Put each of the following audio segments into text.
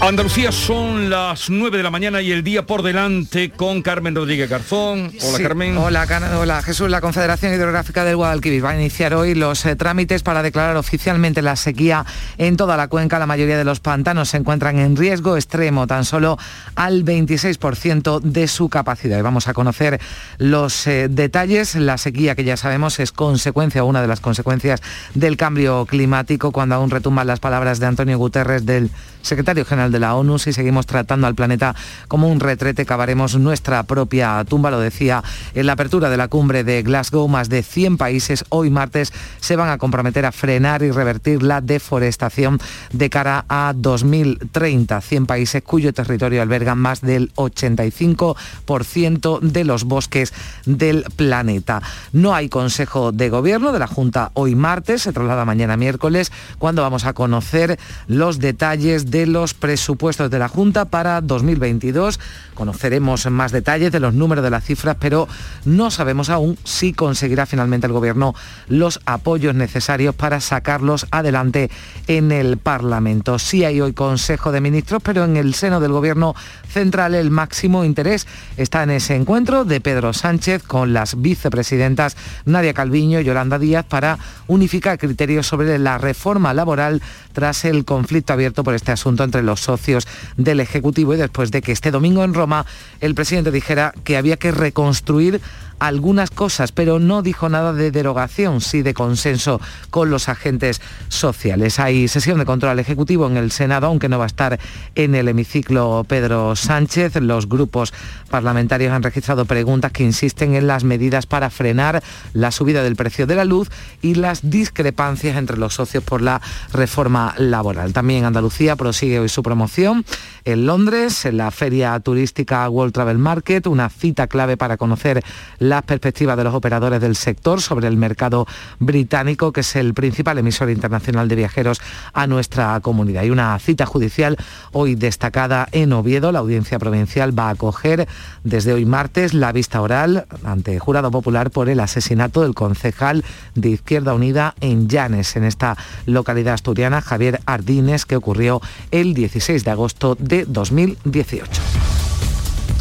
Andalucía son las 9 de la mañana y el día por delante con Carmen Rodríguez Garzón. Hola Carmen. Hola, hola Jesús. La Confederación Hidrográfica del Guadalquivir va a iniciar hoy los eh, trámites para declarar oficialmente la sequía en toda la cuenca. La mayoría de los pantanos se encuentran en riesgo extremo, tan solo al 26% de su capacidad. Y vamos a conocer los eh, detalles. La sequía, que ya sabemos, es consecuencia, una de las consecuencias del cambio climático, cuando aún retumban las palabras de Antonio Guterres, del secretario general de la ONU, si seguimos tratando al planeta como un retrete, cavaremos nuestra propia tumba, lo decía en la apertura de la cumbre de Glasgow, más de 100 países hoy martes se van a comprometer a frenar y revertir la deforestación de cara a 2030. 100 países cuyo territorio alberga más del 85% de los bosques del planeta. No hay Consejo de Gobierno de la Junta hoy martes, se traslada mañana miércoles, cuando vamos a conocer los detalles de los presupuestos de la Junta para 2022. Conoceremos más detalles de los números de las cifras, pero no sabemos aún si conseguirá finalmente el Gobierno los apoyos necesarios para sacarlos adelante en el Parlamento. Sí hay hoy Consejo de Ministros, pero en el seno del Gobierno central el máximo interés está en ese encuentro de Pedro Sánchez con las vicepresidentas Nadia Calviño y Yolanda Díaz para unificar criterios sobre la reforma laboral tras el conflicto abierto por este asunto entre los socios del Ejecutivo y después de que este domingo en Roma el presidente dijera que había que reconstruir algunas cosas, pero no dijo nada de derogación, sí de consenso con los agentes sociales. Hay sesión de control ejecutivo en el Senado, aunque no va a estar en el hemiciclo Pedro Sánchez. Los grupos parlamentarios han registrado preguntas que insisten en las medidas para frenar la subida del precio de la luz y las discrepancias entre los socios por la reforma laboral. También Andalucía prosigue hoy su promoción en Londres, en la feria turística World Travel Market, una cita clave para conocer las perspectivas de los operadores del sector sobre el mercado británico, que es el principal emisor internacional de viajeros a nuestra comunidad. Y una cita judicial hoy destacada en Oviedo. La audiencia provincial va a acoger desde hoy martes la vista oral ante jurado popular por el asesinato del concejal de Izquierda Unida en Llanes, en esta localidad asturiana, Javier Ardines, que ocurrió el 16 de agosto de 2018.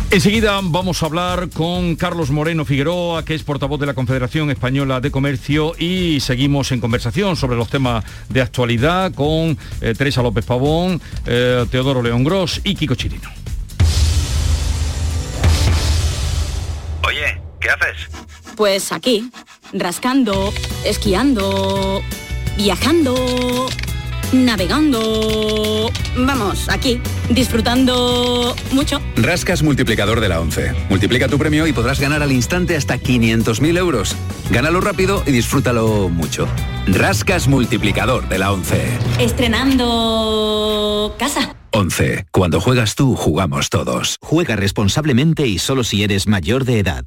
Enseguida vamos a hablar con Carlos Moreno Figueroa, que es portavoz de la Confederación Española de Comercio y seguimos en conversación sobre los temas de actualidad con eh, Teresa López Pavón, eh, Teodoro León Gross y Kiko Chirino. Oye, ¿qué haces? Pues aquí, rascando, esquiando, viajando navegando. Vamos, aquí, disfrutando mucho. Rascas multiplicador de la 11. Multiplica tu premio y podrás ganar al instante hasta 500.000 euros. Gánalo rápido y disfrútalo mucho. Rascas multiplicador de la 11. Estrenando casa. 11. Cuando juegas tú, jugamos todos. Juega responsablemente y solo si eres mayor de edad.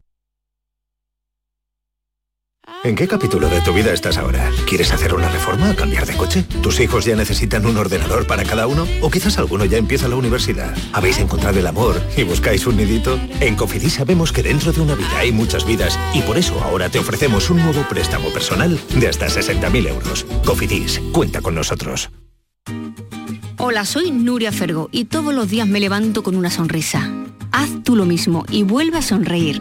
¿En qué capítulo de tu vida estás ahora? ¿Quieres hacer una reforma o cambiar de coche? ¿Tus hijos ya necesitan un ordenador para cada uno? ¿O quizás alguno ya empieza la universidad? ¿Habéis encontrado el amor y buscáis un nidito? En Cofidis sabemos que dentro de una vida hay muchas vidas y por eso ahora te ofrecemos un nuevo préstamo personal de hasta 60.000 euros. Cofidis, cuenta con nosotros. Hola, soy Nuria Fergo y todos los días me levanto con una sonrisa. Haz tú lo mismo y vuelve a sonreír.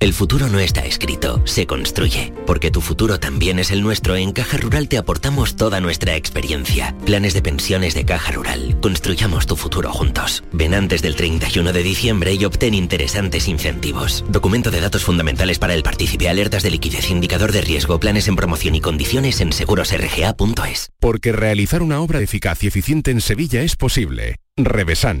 El futuro no está escrito, se construye. Porque tu futuro también es el nuestro, en Caja Rural te aportamos toda nuestra experiencia. Planes de pensiones de Caja Rural. Construyamos tu futuro juntos. Ven antes del 31 de diciembre y obtén interesantes incentivos. Documento de datos fundamentales para el partícipe, alertas de liquidez, indicador de riesgo, planes en promoción y condiciones en segurosrga.es. Porque realizar una obra eficaz y eficiente en Sevilla es posible. Revesan.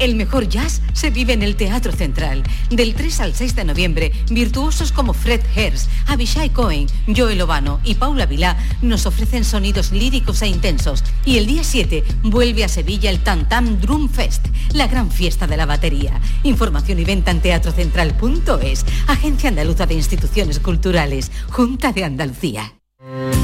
El mejor jazz se vive en el Teatro Central. Del 3 al 6 de noviembre, virtuosos como Fred Herz, Abishai Cohen, Joel Obano y Paula Vilá nos ofrecen sonidos líricos e intensos. Y el día 7 vuelve a Sevilla el Tantam Drum Fest, la gran fiesta de la batería. Información y venta en teatrocentral.es, Agencia Andaluza de Instituciones Culturales, Junta de Andalucía.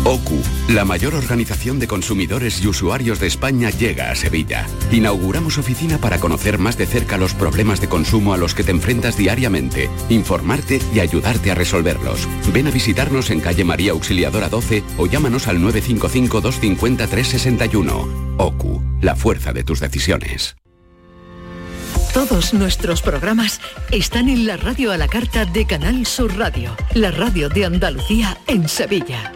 OCU, la mayor organización de consumidores y usuarios de España, llega a Sevilla. Inauguramos oficina para conocer más de cerca los problemas de consumo a los que te enfrentas diariamente, informarte y ayudarte a resolverlos. Ven a visitarnos en calle María Auxiliadora 12 o llámanos al 955-250-361. OCU, la fuerza de tus decisiones. Todos nuestros programas están en la radio a la carta de Canal Sur Radio, la radio de Andalucía en Sevilla.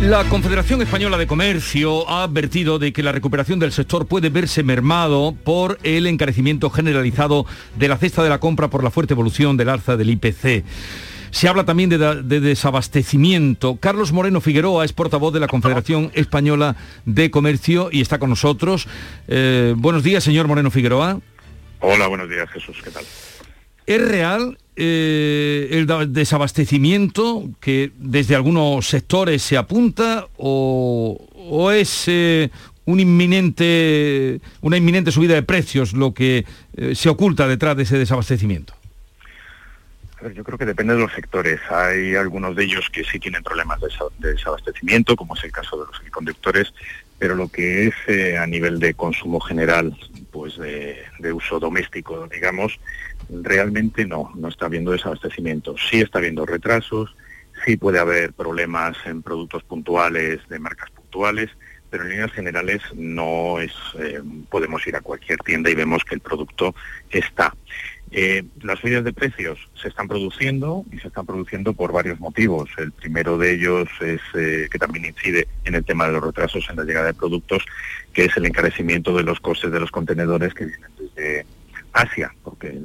La Confederación Española de Comercio ha advertido de que la recuperación del sector puede verse mermado por el encarecimiento generalizado de la cesta de la compra por la fuerte evolución del alza del IPC. Se habla también de, de, desabastecimiento. Carlos Moreno Figueroa es portavoz de la Confederación Española de Comercio y está con nosotros. Eh, buenos días, señor Moreno Figueroa. Hola, buenos días, Jesús. ¿Qué tal? ¿Es real eh, el desabastecimiento que desde algunos sectores se apunta o, es eh, un inminente, una inminente subida de precios lo que eh, se oculta detrás de ese desabastecimiento? yo creo que depende de los sectores. Hay algunos de ellos que sí tienen problemas de, desabastecimiento, como es el caso de los conductores, pero lo que es a nivel de consumo general, pues de, de uso doméstico, digamos, realmente no, no está habiendo desabastecimiento. Sí está habiendo retrasos, sí puede haber problemas en productos puntuales de marcas puntuales, pero en líneas generales no es, eh, podemos ir a cualquier tienda y vemos que el producto está. Eh, las subidas de precios se están produciendo y se están produciendo por varios motivos. El primero de ellos es eh, que también incide en el tema de los retrasos en la llegada de productos, que es el encarecimiento de los costes de los contenedores que vienen desde Asia, porque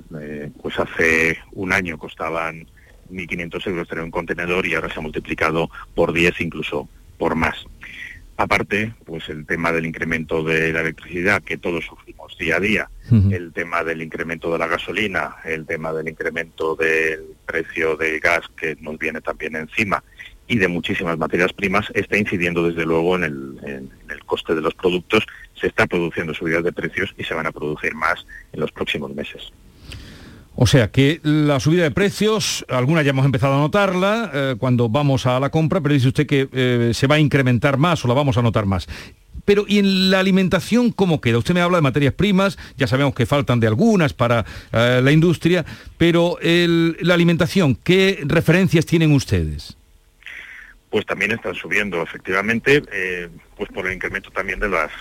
pues hace un año costaban 1.500 euros tener un contenedor y ahora se ha multiplicado por 10, incluso por más. Aparte, pues el tema del incremento de la electricidad que todos sufrimos día a día, el tema del incremento de la gasolina, el tema del incremento del precio del gas que nos viene también encima y de muchísimas materias primas está incidiendo desde luego en el, coste de los productos, se está produciendo subidas de precios y se van a producir más en los próximos meses. O sea que la subida de precios, alguna ya hemos empezado a notarla eh, cuando vamos a la compra, pero dice usted que eh, se va a incrementar más o la vamos a notar más. Pero ¿y en la alimentación cómo queda? Usted me habla de materias primas, ya sabemos que faltan de algunas para eh, la industria, pero la alimentación, ¿qué referencias tienen ustedes? pues también están subiendo efectivamente pues por el incremento también de las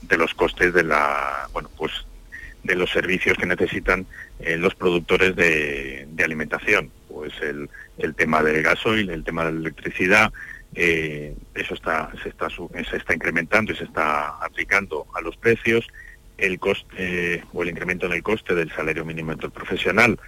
de los costes de la bueno pues de los servicios que necesitan eh, los productores de, alimentación pues el, tema del gasoil el tema de la electricidad eso está se está se está incrementando y se está aplicando a los precios el coste o el incremento en el coste del salario mínimo interprofesional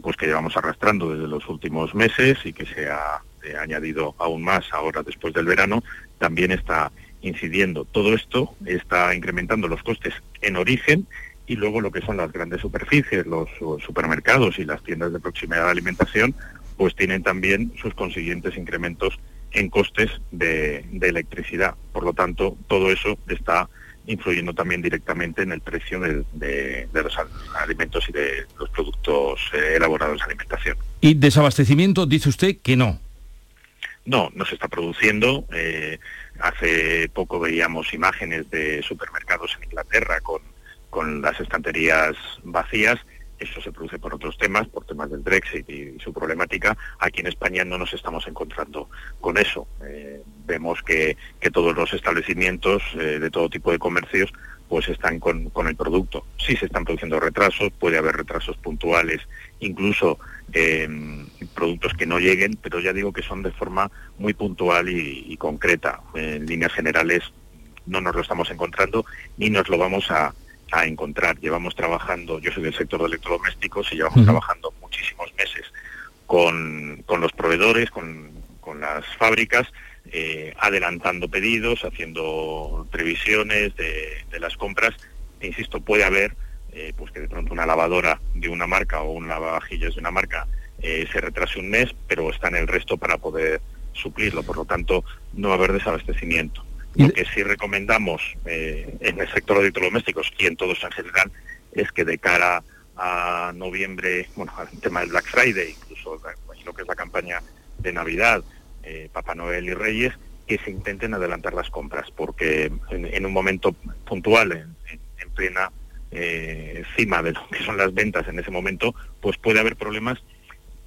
pues que llevamos arrastrando desde los últimos meses y que se ha eh, añadido aún más ahora después del verano, también está incidiendo. Todo esto está incrementando los costes en origen y luego lo que son las grandes superficies, los supermercados y las tiendas de proximidad de alimentación, pues tienen también sus consiguientes incrementos en costes de, electricidad. Por lo tanto, todo eso está influyendo también directamente en el precio de, los alimentos y de los productos eh, elaborados en alimentación. ¿Y desabastecimiento dice usted que no? No, no se está produciendo. Eh, hace poco veíamos imágenes de supermercados en Inglaterra con, con las estanterías vacías. Eso se produce por otros temas, por temas del Brexit y, su problemática. Aquí en España no nos estamos encontrando con eso. Eh, vemos que, todos los establecimientos eh, de todo tipo de comercios pues están con, el producto. Sí se están produciendo retrasos, puede haber retrasos puntuales, incluso em, productos que no lleguen, pero ya digo que son de forma muy puntual y, concreta. En líneas generales no nos lo estamos encontrando ni nos lo vamos a, encontrar. Llevamos trabajando, yo soy del sector de electrodomésticos y llevamos trabajando muchísimos meses con, los proveedores, con, con las fábricas, eh, adelantando pedidos, haciendo previsiones de, las compras. E insisto, puede haber eh, pues que de pronto una lavadora de una marca o un lavavajillas de una marca eh, se retrase un mes, pero está en el resto para poder suplirlo. Por lo tanto, no va a haber desabastecimiento. Lo que sí recomendamos en el sector de electrodomésticos y en todos en general es que de cara a noviembre, bueno, al tema del Black Friday, incluso lo que es la campaña de Navidad, eh, Papá Noel y Reyes, que se intenten adelantar las compras, porque en, un momento puntual, en, plena eh, cima de lo que son las ventas en ese momento, pues puede haber problemas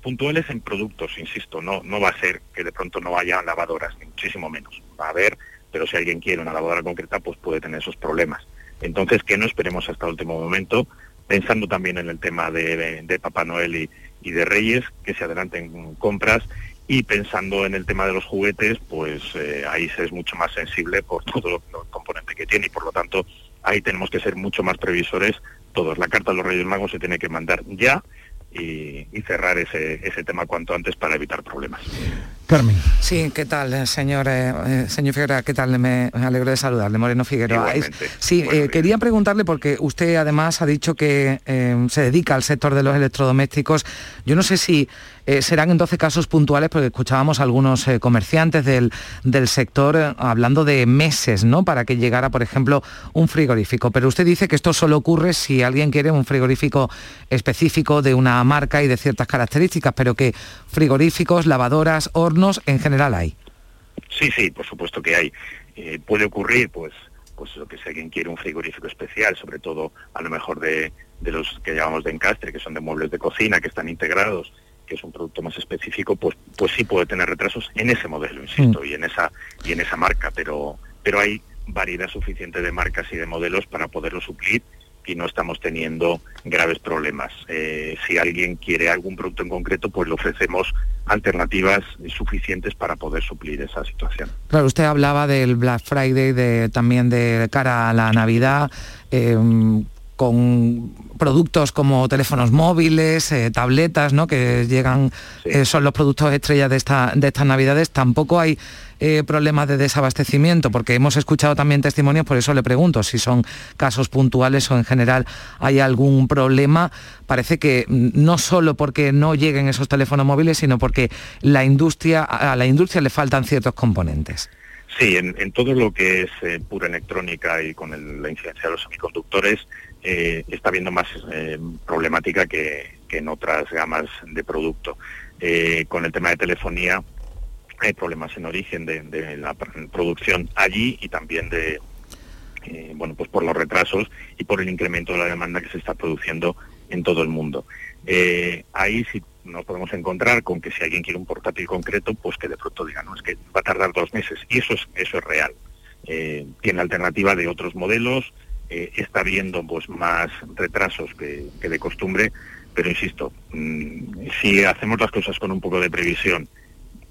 puntuales en productos, insisto, no, no va a ser que de pronto no haya lavadoras, ni muchísimo menos. Va a haber, pero si alguien quiere una lavadora concreta, pues puede tener esos problemas. Entonces, que no esperemos hasta el último momento, pensando también en el tema de, Papá Noel y, de Reyes, que se adelanten compras y pensando en el tema de los juguetes, pues eh, ahí se es mucho más sensible por todo el componente que tiene y por lo tanto ahí tenemos que ser mucho más previsores todos. La carta de los Reyes Magos se tiene que mandar ya y, cerrar ese tema cuanto antes para evitar problemas. Carmen. Sí, ¿qué tal, eh, señor, eh, eh, señor Figueroa? ¿Qué tal? Me alegro de saludarle, Moreno Figueroa. sí, quería preguntarle, porque usted además ha dicho que se dedica al sector de los electrodomésticos. Yo no sé si serán en 12 casos puntuales, porque escuchábamos a algunos comerciantes del, del sector hablando de meses, ¿no? Para que llegara, por ejemplo, un frigorífico. Pero usted dice que esto solo ocurre si alguien quiere un frigorífico específico de una marca y de ciertas características, pero que frigoríficos, lavadoras, hornos, en general hay. Sí, sí, por supuesto que hay. Eh, puede ocurrir, pues, pues lo que si alguien quiere un frigorífico especial, sobre todo a lo mejor de, los que llamamos de encastre, que son de muebles de cocina, que están integrados, que es un producto más específico, pues, pues sí puede tener retrasos en ese modelo, insisto, mm. y en esa y en esa marca, pero pero hay variedad suficiente de marcas y de modelos para poderlo suplir y no estamos teniendo graves problemas. Eh, si alguien quiere algún producto en concreto, pues le ofrecemos alternativas suficientes para poder suplir esa situación. Claro, usted hablaba del Black Friday, de, también de cara a la Navidad. Eh, con productos como teléfonos móviles, eh, tabletas, ¿no? que llegan, eh, son los productos estrellas de, esta, de estas navidades, tampoco hay eh, problemas de desabastecimiento, porque hemos escuchado también testimonios, por eso le pregunto si son casos puntuales o en general hay algún problema. Parece que no solo porque no lleguen esos teléfonos móviles, sino porque la industria, a la industria le faltan ciertos componentes. Sí, en, todo lo que es pura electrónica y con la incidencia de los semiconductores, eh, está habiendo más eh, problemática que, en otras gamas de producto. Eh, con el tema de telefonía hay problemas en origen de, la producción allí y también de, bueno, pues por los retrasos y por el incremento de la demanda que se está produciendo en todo el mundo. ahí sí nos podemos encontrar con que si alguien quiere un portátil concreto, pues que de pronto diga, no, es que va a tardar dos meses. Y eso es, eso es real. tiene alternativa de otros modelos, eh, está viendo pues más retrasos que, de costumbre, pero insisto, mm, si hacemos las cosas con un poco de previsión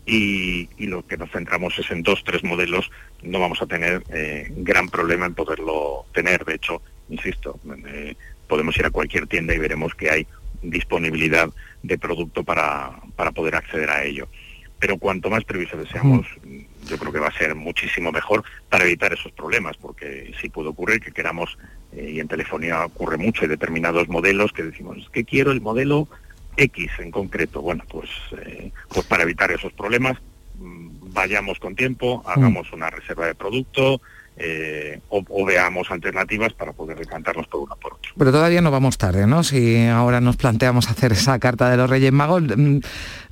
y, lo que nos centramos es en dos, tres modelos, no vamos a tener eh, gran problema en poderlo tener. De hecho, insisto, eh, podemos ir a cualquier tienda y veremos que hay disponibilidad de producto para, para poder acceder a ello. Pero cuanto más previsores seamos, yo creo que va a ser muchísimo mejor para evitar esos problemas, porque sí puede ocurrir que queramos, eh, y en telefonía ocurre mucho, hay determinados modelos que decimos, que quiero el modelo X en concreto. Bueno, pues, eh, pues para evitar esos problemas, mm, vayamos con tiempo, hagamos una reserva de producto, eh, o, veamos alternativas para poder decantarnos por una por otra. Pero todavía no vamos tarde, ¿no? Si ahora nos planteamos hacer esa carta de los Reyes Magos, mm,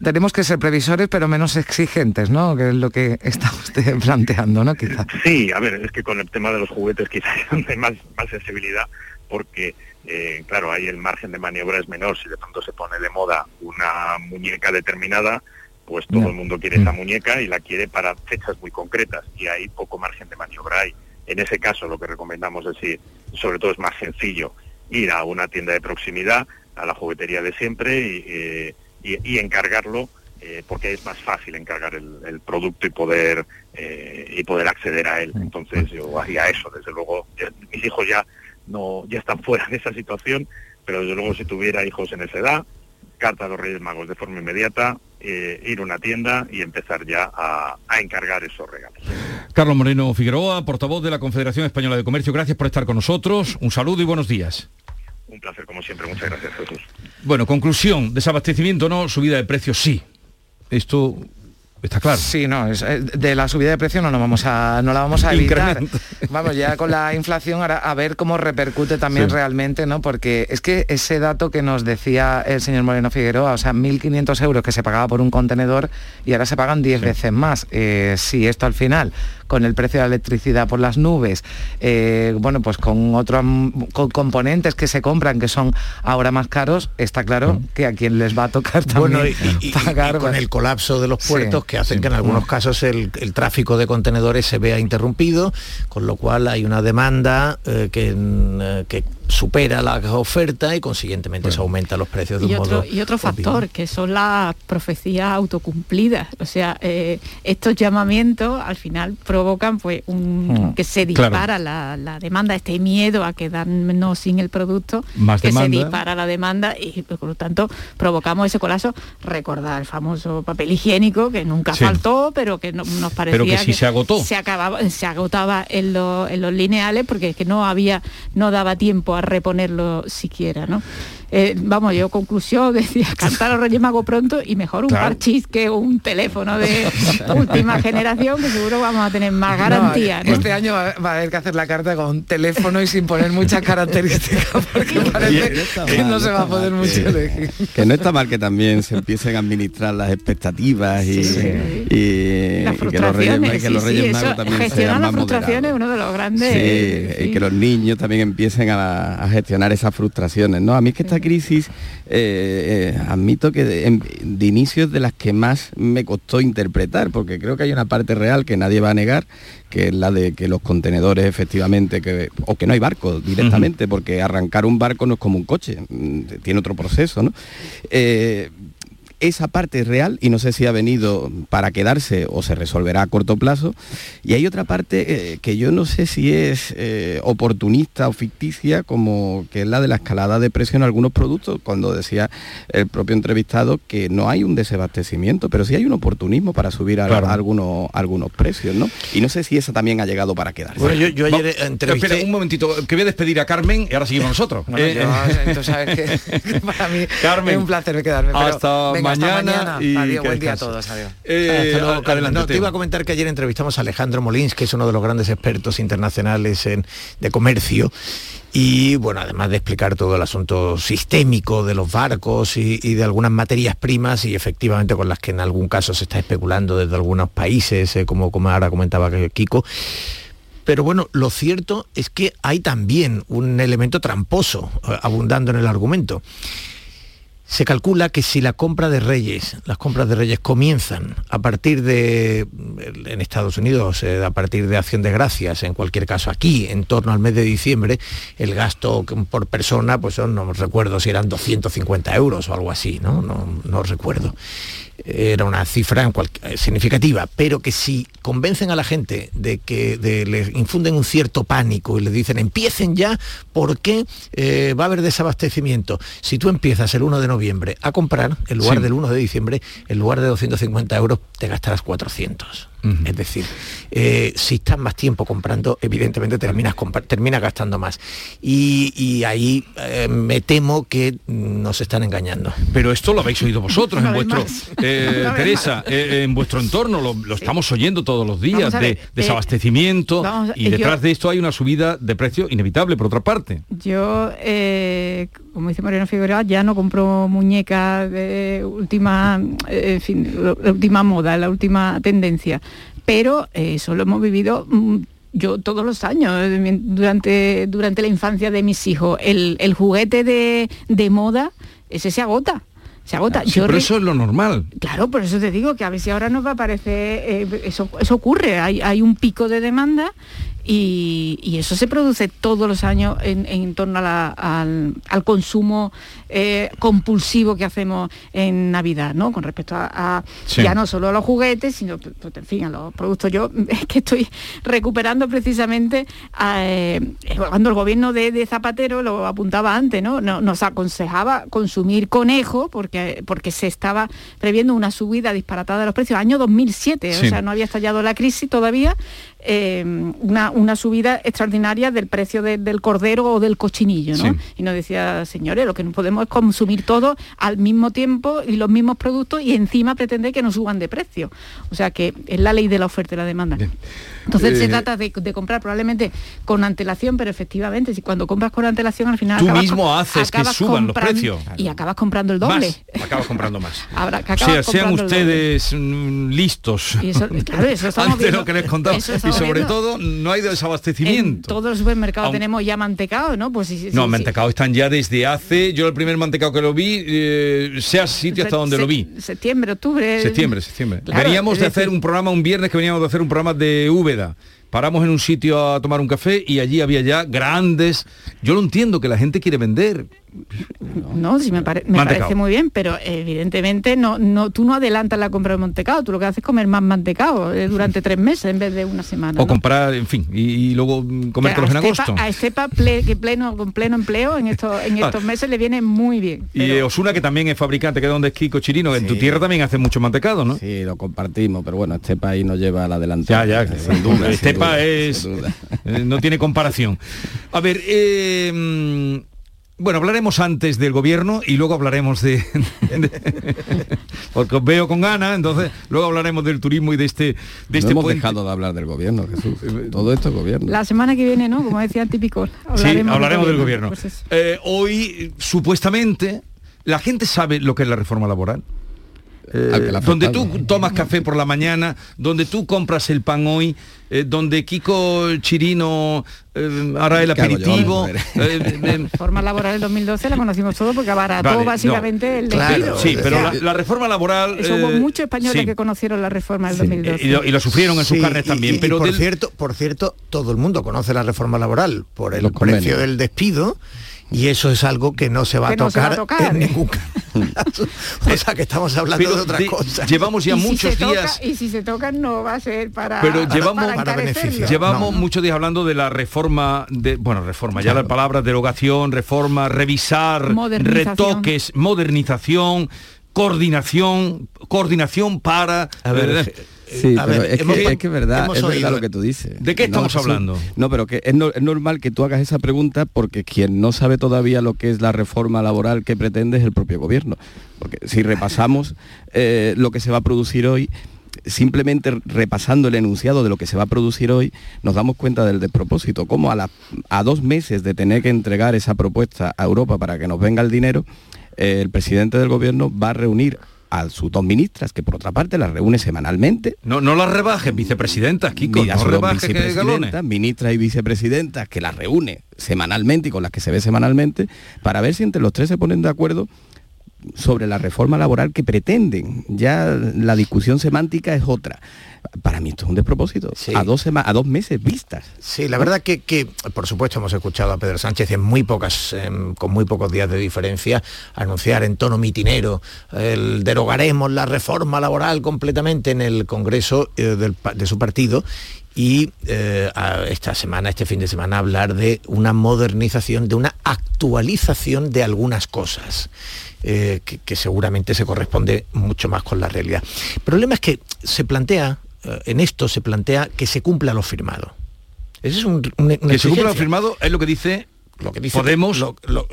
tenemos que ser previsores pero menos exigentes, ¿no? Que es lo que está usted planteando, ¿no? Quizá. Sí, a ver, es que con el tema de los juguetes quizás hay más, más sensibilidad porque eh, claro, ahí el margen de maniobra es menor. Si de pronto se pone de moda una muñeca determinada, pues todo el mundo quiere esa mm. muñeca y la quiere para fechas muy concretas y hay poco margen de maniobra hay. En ese caso lo que recomendamos es decir, sobre todo es más sencillo ir a una tienda de proximidad, a la juguetería de siempre y, eh, encargarlo eh, porque es más fácil encargar el, producto y poder eh, y poder acceder a él. Entonces yo haría eso, desde luego. mis hijos ya no ya están fuera de esa situación, pero desde luego si tuviera hijos en esa edad, carta a los Reyes Magos de forma inmediata, eh, ir a una tienda y empezar ya a, encargar esos regalos. Carlos Moreno Figueroa, portavoz de la Confederación Española de Comercio, gracias por estar con nosotros. Un saludo y buenos días. Un placer, como siempre. Muchas gracias, Jesús. Bueno, conclusión, desabastecimiento no, subida de precios sí. Esto Está claro. Sí, no, eh, de la subida de precios no, no, vamos a, no la vamos a evitar. Vamos, ya con la inflación ahora a ver cómo repercute también realmente, ¿no? Porque es que ese dato que nos decía el señor Moreno Figueroa, o sea, 1.500 euros que se pagaba por un contenedor y ahora se pagan 10 veces más. Eh, si esto al final con el precio de la electricidad por las nubes, eh, bueno, pues con otros componentes que se compran que son ahora más caros, está claro que a quien les va a tocar también pagar. con el colapso de los puertos que hacen que en algunos casos el, tráfico de contenedores se vea interrumpido, con lo cual hay una demanda eh, que, eh, que supera la oferta y consiguientemente se aumentan los precios de y un otro, modo Y otro factor, que son las profecías autocumplidas. O sea, eh, estos llamamientos al final provocan pues un, hmm. que se dispara la, demanda, este miedo a quedarnos sin el producto, que se dispara la demanda y por lo tanto provocamos ese colapso. Recordar el famoso papel higiénico que nunca faltó, pero que nos parecía que, se agotó. Se, acababa, se agotaba en, en los lineales porque es que no había, no daba tiempo a reponerlo siquiera, ¿no? Eh, vamos, yo conclusión decía, cantar a Reyes Mago pronto y mejor un parchís que un teléfono de última generación, que seguro vamos a tener más garantía. Este año va, a haber que hacer la carta con teléfono y sin poner muchas características, porque parece que no se va a poder mucho elegir. Que no está mal que también se empiecen a administrar las expectativas y, que los Reyes, Magos también gestionar las frustraciones es uno de los grandes... Sí, y que los niños también empiecen a, gestionar esas frustraciones, ¿no? A mí es que está crisis, eh, eh, admito que de, inicios de las que más me costó interpretar, porque creo que hay una parte real que nadie va a negar, que es la de que los contenedores efectivamente, que, o que no hay barcos directamente, porque arrancar un barco no es como un coche, mm, tiene otro proceso, ¿no? Eh, esa parte es real y no sé si ha venido para quedarse o se resolverá a corto plazo. Y hay otra parte eh, que yo no sé si es eh, oportunista o ficticia, como que es la de la escalada de precio en algunos productos, cuando decía el propio entrevistado que no hay un desabastecimiento, pero sí hay un oportunismo para subir algunos, algunos precios, ¿no? Y no sé si esa también ha llegado para quedarse. Bueno, yo, ayer entrevisté... Espera, un momentito, que voy a despedir a Carmen y ahora seguimos nosotros. Eh, entonces sabes que para mí Carmen, es un placer quedarme. hasta mañana. Y adiós, buen día a todos. Adiós. Eh, no, te iba a comentar que ayer entrevistamos a Alejandro Molins, que es uno de los grandes expertos internacionales en, de comercio. Y bueno, además de explicar todo el asunto sistémico de los barcos y, de algunas materias primas y efectivamente con las que en algún caso se está especulando desde algunos países, eh, como, como ahora comentaba Kiko, pero bueno, lo cierto es que hay también un elemento tramposo eh, abundando en el argumento. Se calcula que si la compra de reyes, las compras de reyes comienzan a partir de, en Estados Unidos, eh, a partir de Acción de Gracias, en cualquier caso aquí, en torno al mes de diciembre, el gasto por persona, pues no recuerdo si eran 250 euros o algo así, no, no, no recuerdo era una cifra eh, significativa, pero que si convencen a la gente de que les infunden un cierto pánico y les dicen empiecen ya porque eh, va a haber desabastecimiento, si tú empiezas el 1 de noviembre a comprar, en lugar del 1 de diciembre, en lugar de 250 euros, te gastarás 400. Es decir, eh, si estás más tiempo comprando, evidentemente terminas, terminas gastando más. Y, ahí me temo que nos están engañando. Pero esto lo habéis oído vosotros en vuestro eh, Teresa, eh, en vuestro entorno lo, estamos oyendo todos los días de desabastecimiento y detrás de esto hay una subida de precio inevitable por otra parte. Yo, como dice Mariano Figueroa, ya no compro muñecas de última, en fin, la última moda, la última tendencia pero eso lo hemos vivido mm, yo todos los años, durante, durante la infancia de mis hijos, el, juguete de, moda, ese se agota. Se agota. pero eso es lo normal. Claro, por eso te digo que a ver si ahora nos va a aparecer, eh, eso, eso ocurre, hay, hay un pico de demanda y, eso se produce todos los años en, torno al, consumo eh, compulsivo que hacemos en Navidad, ¿no? Con respecto a, ya no solo a los juguetes, sino pues, en fin, a los productos. Yo es que estoy recuperando precisamente eh, cuando el gobierno de, Zapatero lo apuntaba antes, ¿no? Nos aconsejaba consumir conejo porque, porque se estaba previendo una subida disparatada de los precios. Año 2007, o sea, no había estallado la crisis todavía, eh, una, subida extraordinaria del precio del cordero o del cochinillo, ¿no? Y nos decía, señores, lo que no podemos es consumir todo al mismo tiempo y los mismos productos y encima pretender que no suban de precio. O sea que es la ley de la oferta y la demanda. Entonces se eh, trata de, comprar probablemente con antelación, pero efectivamente, si cuando compras con antelación al final... Tú mismo haces que suban los precios. Y acabas comprando el doble. acabas comprando más. sean ustedes mm, listos. Y eso, claro, eso estamos Antes lo que les contaba. Y sobre todo, no hay desabastecimiento. En todos los supermercados tenemos ya mantecado, ¿no? Pues no, mantecado están ya desde hace... Yo el primer mantecado que lo vi, eh, sea sitio hasta donde lo vi. Septiembre, octubre. Septiembre, septiembre. veníamos de hacer un programa un viernes que veníamos de hacer un programa de Úbeda paramos en un sitio a tomar un café y allí había ya grandes... Yo lo entiendo que la gente quiere vender, no, sí me, parece muy bien, pero evidentemente no, no, tú no adelantas la compra de mantecado, tú lo que haces es comer más mantecado eh, durante tres meses en vez de una semana. O comprar, en fin, y, luego comértelos en agosto. A Estepa que pleno, con pleno empleo en estos, en ah. estos meses le viene muy bien. Y Osuna, que también es fabricante, que es donde es Kiko Chirino, en tu tierra también hace mucho mantecado, ¿no? Sí, lo compartimos, pero bueno, Estepa ahí nos lleva a la delantera. Ya, ya, sin duda. Estepa es... Eh, no tiene comparación. A ver, eh, bueno, hablaremos antes del gobierno y luego hablaremos de, porque os veo con ganas, entonces luego hablaremos del turismo y de este de este hemos dejado de hablar del gobierno, Jesús. Todo esto es gobierno. La semana que viene, ¿no? Como decía típico. Hablaremos sí, hablaremos del gobierno. Pues eh, hoy supuestamente la gente sabe lo que es la reforma laboral. Eh, donde tú tomas café por la mañana, donde tú compras el pan hoy, eh, donde Kiko Chirino eh, hará el aperitivo. la reforma laboral del 2012 la conocimos todo porque abarató básicamente el claro, Sí, pero la, reforma laboral... hubo muchos españoles que conocieron la reforma del 2012. Y lo, sufrieron en sus carnes también. pero por, cierto, por cierto, todo el mundo conoce la reforma laboral por el precio del despido y eso es algo que no se va, a tocar, en ningún caso. o sea que estamos hablando de otra cosa. Llevamos ya muchos días. y si se tocan no va a ser para. Pero llevamos, llevamos muchos días hablando de la reforma de. Bueno, reforma, ya la palabra derogación, reforma, revisar, retoques, modernización, coordinación, coordinación para. A ver, Sí, pero es, que, es, verdad, es verdad lo que tú dices. ¿De qué estamos hablando? No, pero que es, normal que tú hagas esa pregunta porque quien no sabe todavía lo que es la reforma laboral que pretende es el propio gobierno. Porque si repasamos eh, lo que se va a producir hoy, simplemente repasando el enunciado de lo que se va a producir hoy, nos damos cuenta del despropósito. Como a, a dos meses de tener que entregar esa propuesta a Europa para que nos venga el dinero, eh, el presidente del gobierno va a reunir a sus dos ministras, que por otra parte las reúne semanalmente. No, no las rebajen, vicepresidentas, Kiko, no rebajen ministras y vicepresidentas, que las reúne semanalmente y con las que se ve semanalmente, para ver si entre los tres se ponen de acuerdo sobre la reforma laboral que pretenden. Ya la discusión semántica es otra. Para mí esto es un despropósito. A, dos a dos meses vistas. Sí, la verdad que, que, por supuesto hemos escuchado a Pedro Sánchez en muy pocas, con muy pocos días de diferencia, anunciar en tono mitinero el derogaremos la reforma laboral completamente en el Congreso eh, de su partido y eh, esta semana, este fin de semana, hablar de una modernización, de una actualización de algunas cosas. Eh, que, seguramente se corresponde mucho más con la realidad. El problema es que se plantea, en esto se plantea que se cumpla lo firmado. Ese es un, que se cumpla lo firmado es lo que dice lo que Podemos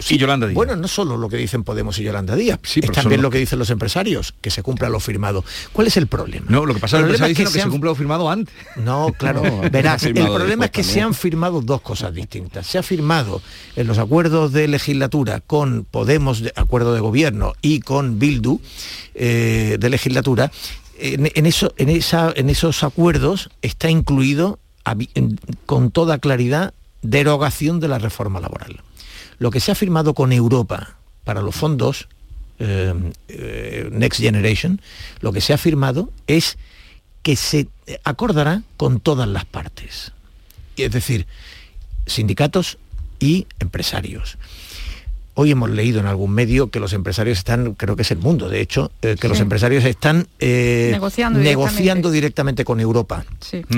y Yolanda Díaz. Bueno, no solo lo que dicen Podemos y Yolanda Díaz, es también lo que dicen los empresarios, que se cumpla lo firmado. ¿Cuál es el problema? No, lo que pasa es que, que, se, cumpla lo firmado antes. No, claro, verás, el problema es que se han firmado dos cosas distintas. Se ha firmado en los acuerdos de legislatura con Podemos, de acuerdo de gobierno, y con Bildu eh, de legislatura, en, esos acuerdos está incluido con toda claridad derogación de la reforma laboral. Lo que se ha firmado con Europa para los fondos eh, eh, Next Generation, lo que se ha firmado es que se acordará con todas las partes. Es decir, sindicatos y empresarios. Hoy hemos leído en algún medio que los empresarios están, creo que es el mundo, de hecho, eh, que los empresarios están eh, negociando, directamente. con Europa.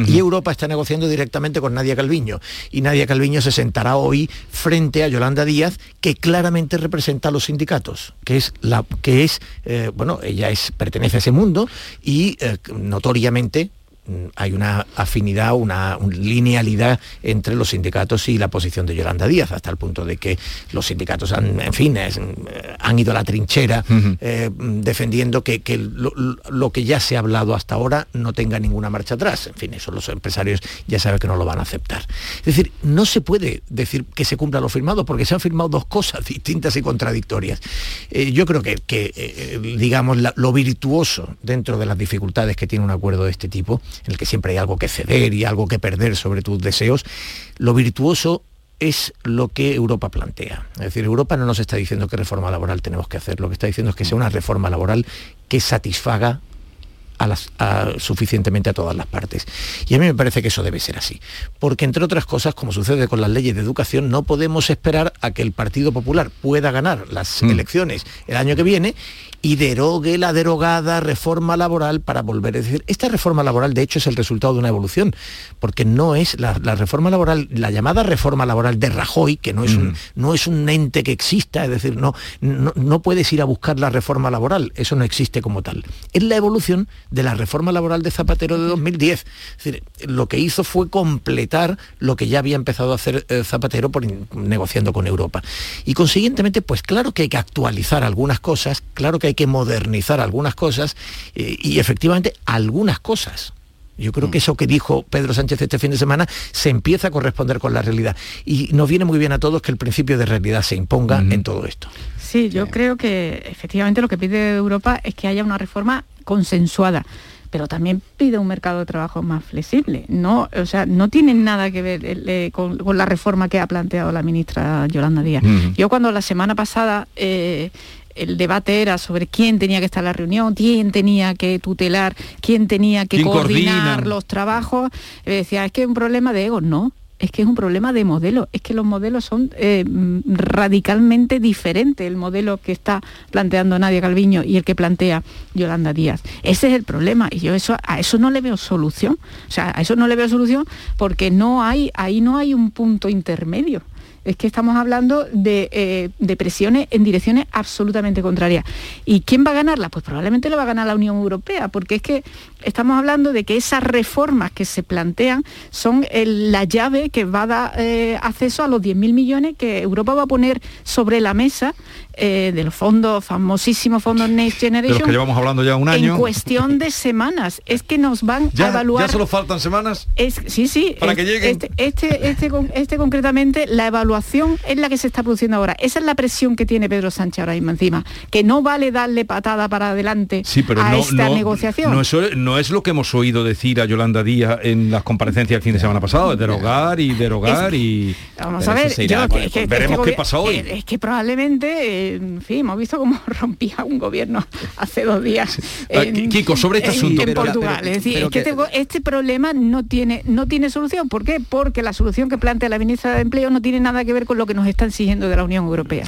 Y Europa está negociando directamente con Nadia Calviño. Y Nadia Calviño se sentará hoy frente a Yolanda Díaz, que claramente representa a los sindicatos, que es la que es, eh, bueno, ella es, pertenece a ese mundo y notoriamente hay una afinidad, una, linealidad entre los sindicatos y la posición de Yolanda Díaz, hasta el punto de que los sindicatos han, en fin, eh, han ido a la trinchera eh, defendiendo que, lo, que ya se ha hablado hasta ahora no tenga ninguna marcha atrás. En fin, eso los empresarios ya saben que no lo van a aceptar. Es decir, no se puede decir que se cumpla lo firmado porque se han firmado dos cosas distintas y contradictorias. Eh, yo creo que, digamos, lo virtuoso dentro de las dificultades que tiene un acuerdo de este tipo en el que siempre hay algo que ceder y algo que perder sobre tus deseos, lo virtuoso es lo que Europa plantea. Es decir, Europa no nos está diciendo qué reforma laboral tenemos que hacer, lo que está diciendo es que sea una reforma laboral que satisfaga suficientemente a todas las partes. Y a mí me parece que eso debe ser así. Porque entre otras cosas, como sucede con las leyes de educación, no podemos esperar a que el Partido Popular pueda ganar las mm. elecciones el año que viene y derogue la derogada reforma laboral para volver. a decir, esta reforma laboral de hecho es el resultado de una evolución, porque no es la, reforma laboral, la llamada reforma laboral de Rajoy, que no es, un, mm. no es un ente que exista, es decir, no, no, puedes ir a buscar la reforma laboral, eso no existe como tal. Es la evolución de la reforma laboral de Zapatero de 2010. Es decir, lo que hizo fue completar lo que ya había empezado a hacer eh, Zapatero por, negociando con Europa. Y consiguientemente, pues claro que hay que actualizar algunas cosas, claro que hay que modernizar algunas cosas eh, y efectivamente algunas cosas. Yo creo que eso que dijo Pedro Sánchez este fin de semana se empieza a corresponder con la realidad. Y nos viene muy bien a todos que el principio de realidad se imponga en todo esto. Sí, yo creo que efectivamente lo que pide Europa es que haya una reforma consensuada pero también pide un mercado de trabajo más flexible. No, o sea, no tiene nada que ver eh, con, la reforma que ha planteado la ministra Yolanda Díaz. Yo cuando la semana pasada eh, el debate era sobre quién tenía que estar en la reunión, quién tenía que tutelar, quién tenía que coordinar los trabajos. decía, es que es un problema de ego, no. Es que es un problema de modelo, es que los modelos son eh, radicalmente diferentes, el modelo que está planteando Nadia Calviño y el que plantea Yolanda Díaz. Ese es el problema y yo eso, a eso no le veo solución. O sea, a eso no le veo solución porque no hay, ahí no hay un punto intermedio es que estamos hablando eh, de, presiones en direcciones absolutamente contrarias. ¿Y quién va a ganarla? Pues probablemente lo va a ganar la Unión Europea, porque es que estamos hablando de que esas reformas que se plantean son la llave que va a dar eh, acceso a los 10.000 millones que Europa va a poner sobre la mesa eh, de los fondos, famosísimos fondos Next Generation. De los que llevamos hablando ya un año. En cuestión de semanas. Es que nos van a evaluar. ¿Ya solo faltan semanas? Es, sí, sí. Para que lleguen. Este, este, este, este, concretamente, la evaluación es la que se está produciendo ahora. Esa es la presión que tiene Pedro Sánchez ahora mismo encima. Que no vale darle patada para adelante a esta negociación. No, eso no es lo que hemos oído decir a Yolanda Díaz en las comparecencias del fin de semana pasado, derogar y derogar y... Vamos a ver, veremos qué pasa hoy. Es que probablemente en fin, hemos visto cómo rompía un gobierno hace dos días. Ah, Kiko, sobre este asunto. En Portugal. es decir, que este, este, problema no tiene, no tiene solución. ¿Por qué? Porque la solución que plantea la ministra de Empleo no tiene nada que ver con lo que nos está exigiendo de la Unión Europea.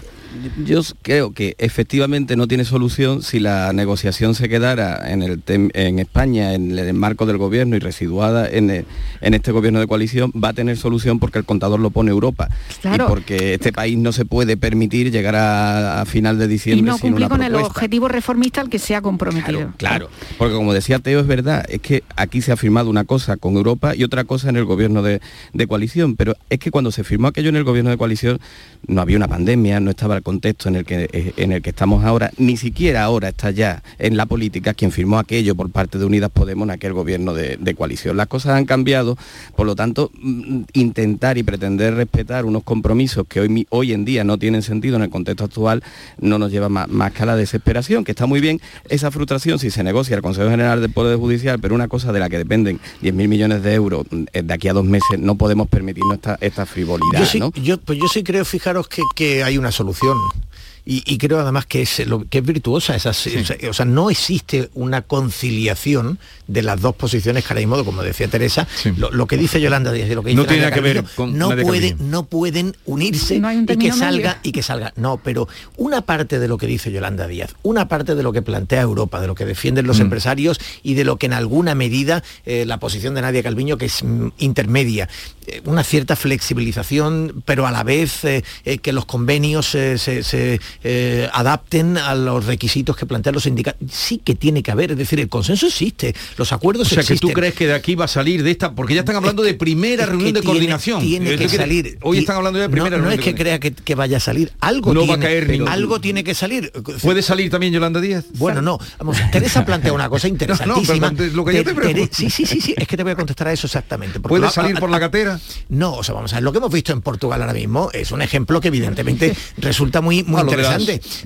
Yo creo que efectivamente no tiene solución si la negociación se quedara en, el en España, en el marco del gobierno y residuada en, en, este gobierno de coalición, va a tener solución porque el contador lo pone Europa. Y porque este país no se puede permitir llegar a, final de diciembre. Y no cumplir con el objetivo reformista al que se ha comprometido. Claro, porque como decía Teo, es verdad, es que aquí se ha firmado una cosa con Europa y otra cosa en el gobierno de, de coalición, pero es que cuando se firmó aquello en el gobierno de coalición no había una pandemia, no estaba el contexto en el que, eh, en el que estamos ahora, ni siquiera ahora está ya en la política quien firmó aquello por parte de Unidas Podemos en aquel gobierno de, coalición. Las cosas han cambiado, por lo tanto, mm, intentar y pretender respetar unos compromisos que hoy, hoy en día no tienen sentido en el contexto actual no nos lleva más, más que a la desesperación, que está muy bien esa frustración si se negocia el Consejo General del Poder Judicial, pero una cosa de la que dependen 10.000 millones de euros mm, de aquí a dos meses, no podemos permitirnos esta, esta frivolidad. Yo sí, yo, pues yo sí creo, fijaros que, que hay una solución. Information Y, creo además que es, lo, que es virtuosa esa, o, sea, no existe una conciliación de las dos posiciones que ahora mismo, como decía Teresa, lo, que dice Yolanda Díaz y lo que dice no tiene que ver con no pueden, no pueden unirse y que salga y que salga. No, pero una parte de lo que dice Yolanda Díaz, una parte de lo que plantea Europa, de lo que defienden los mm. empresarios y de lo que en alguna medida eh, la posición de Nadia Calviño, que es mm, intermedia, eh, una cierta flexibilización, pero a la vez eh, que los convenios se eh, adapten a los requisitos que plantean los sindicatos. Sí que tiene que haber, es decir, el consenso existe, los acuerdos o sea, que tú crees que de aquí va a salir de esta, porque ya están hablando de primera reunión de coordinación. Tiene que salir. Hoy están hablando de primera no, reunión. No es que crea que, vaya a salir, algo no va a caer algo tiene que salir. ¿Puede salir también Yolanda Díaz? Bueno, no. Vamos, Teresa plantea una cosa interesantísima. No, lo que yo te sí, sí, sí, sí, es que te voy a contestar a eso exactamente. ¿Puede salir por la catera? No, o sea, vamos a ver, lo que hemos visto en Portugal ahora mismo es un ejemplo que evidentemente resulta muy, muy interesante.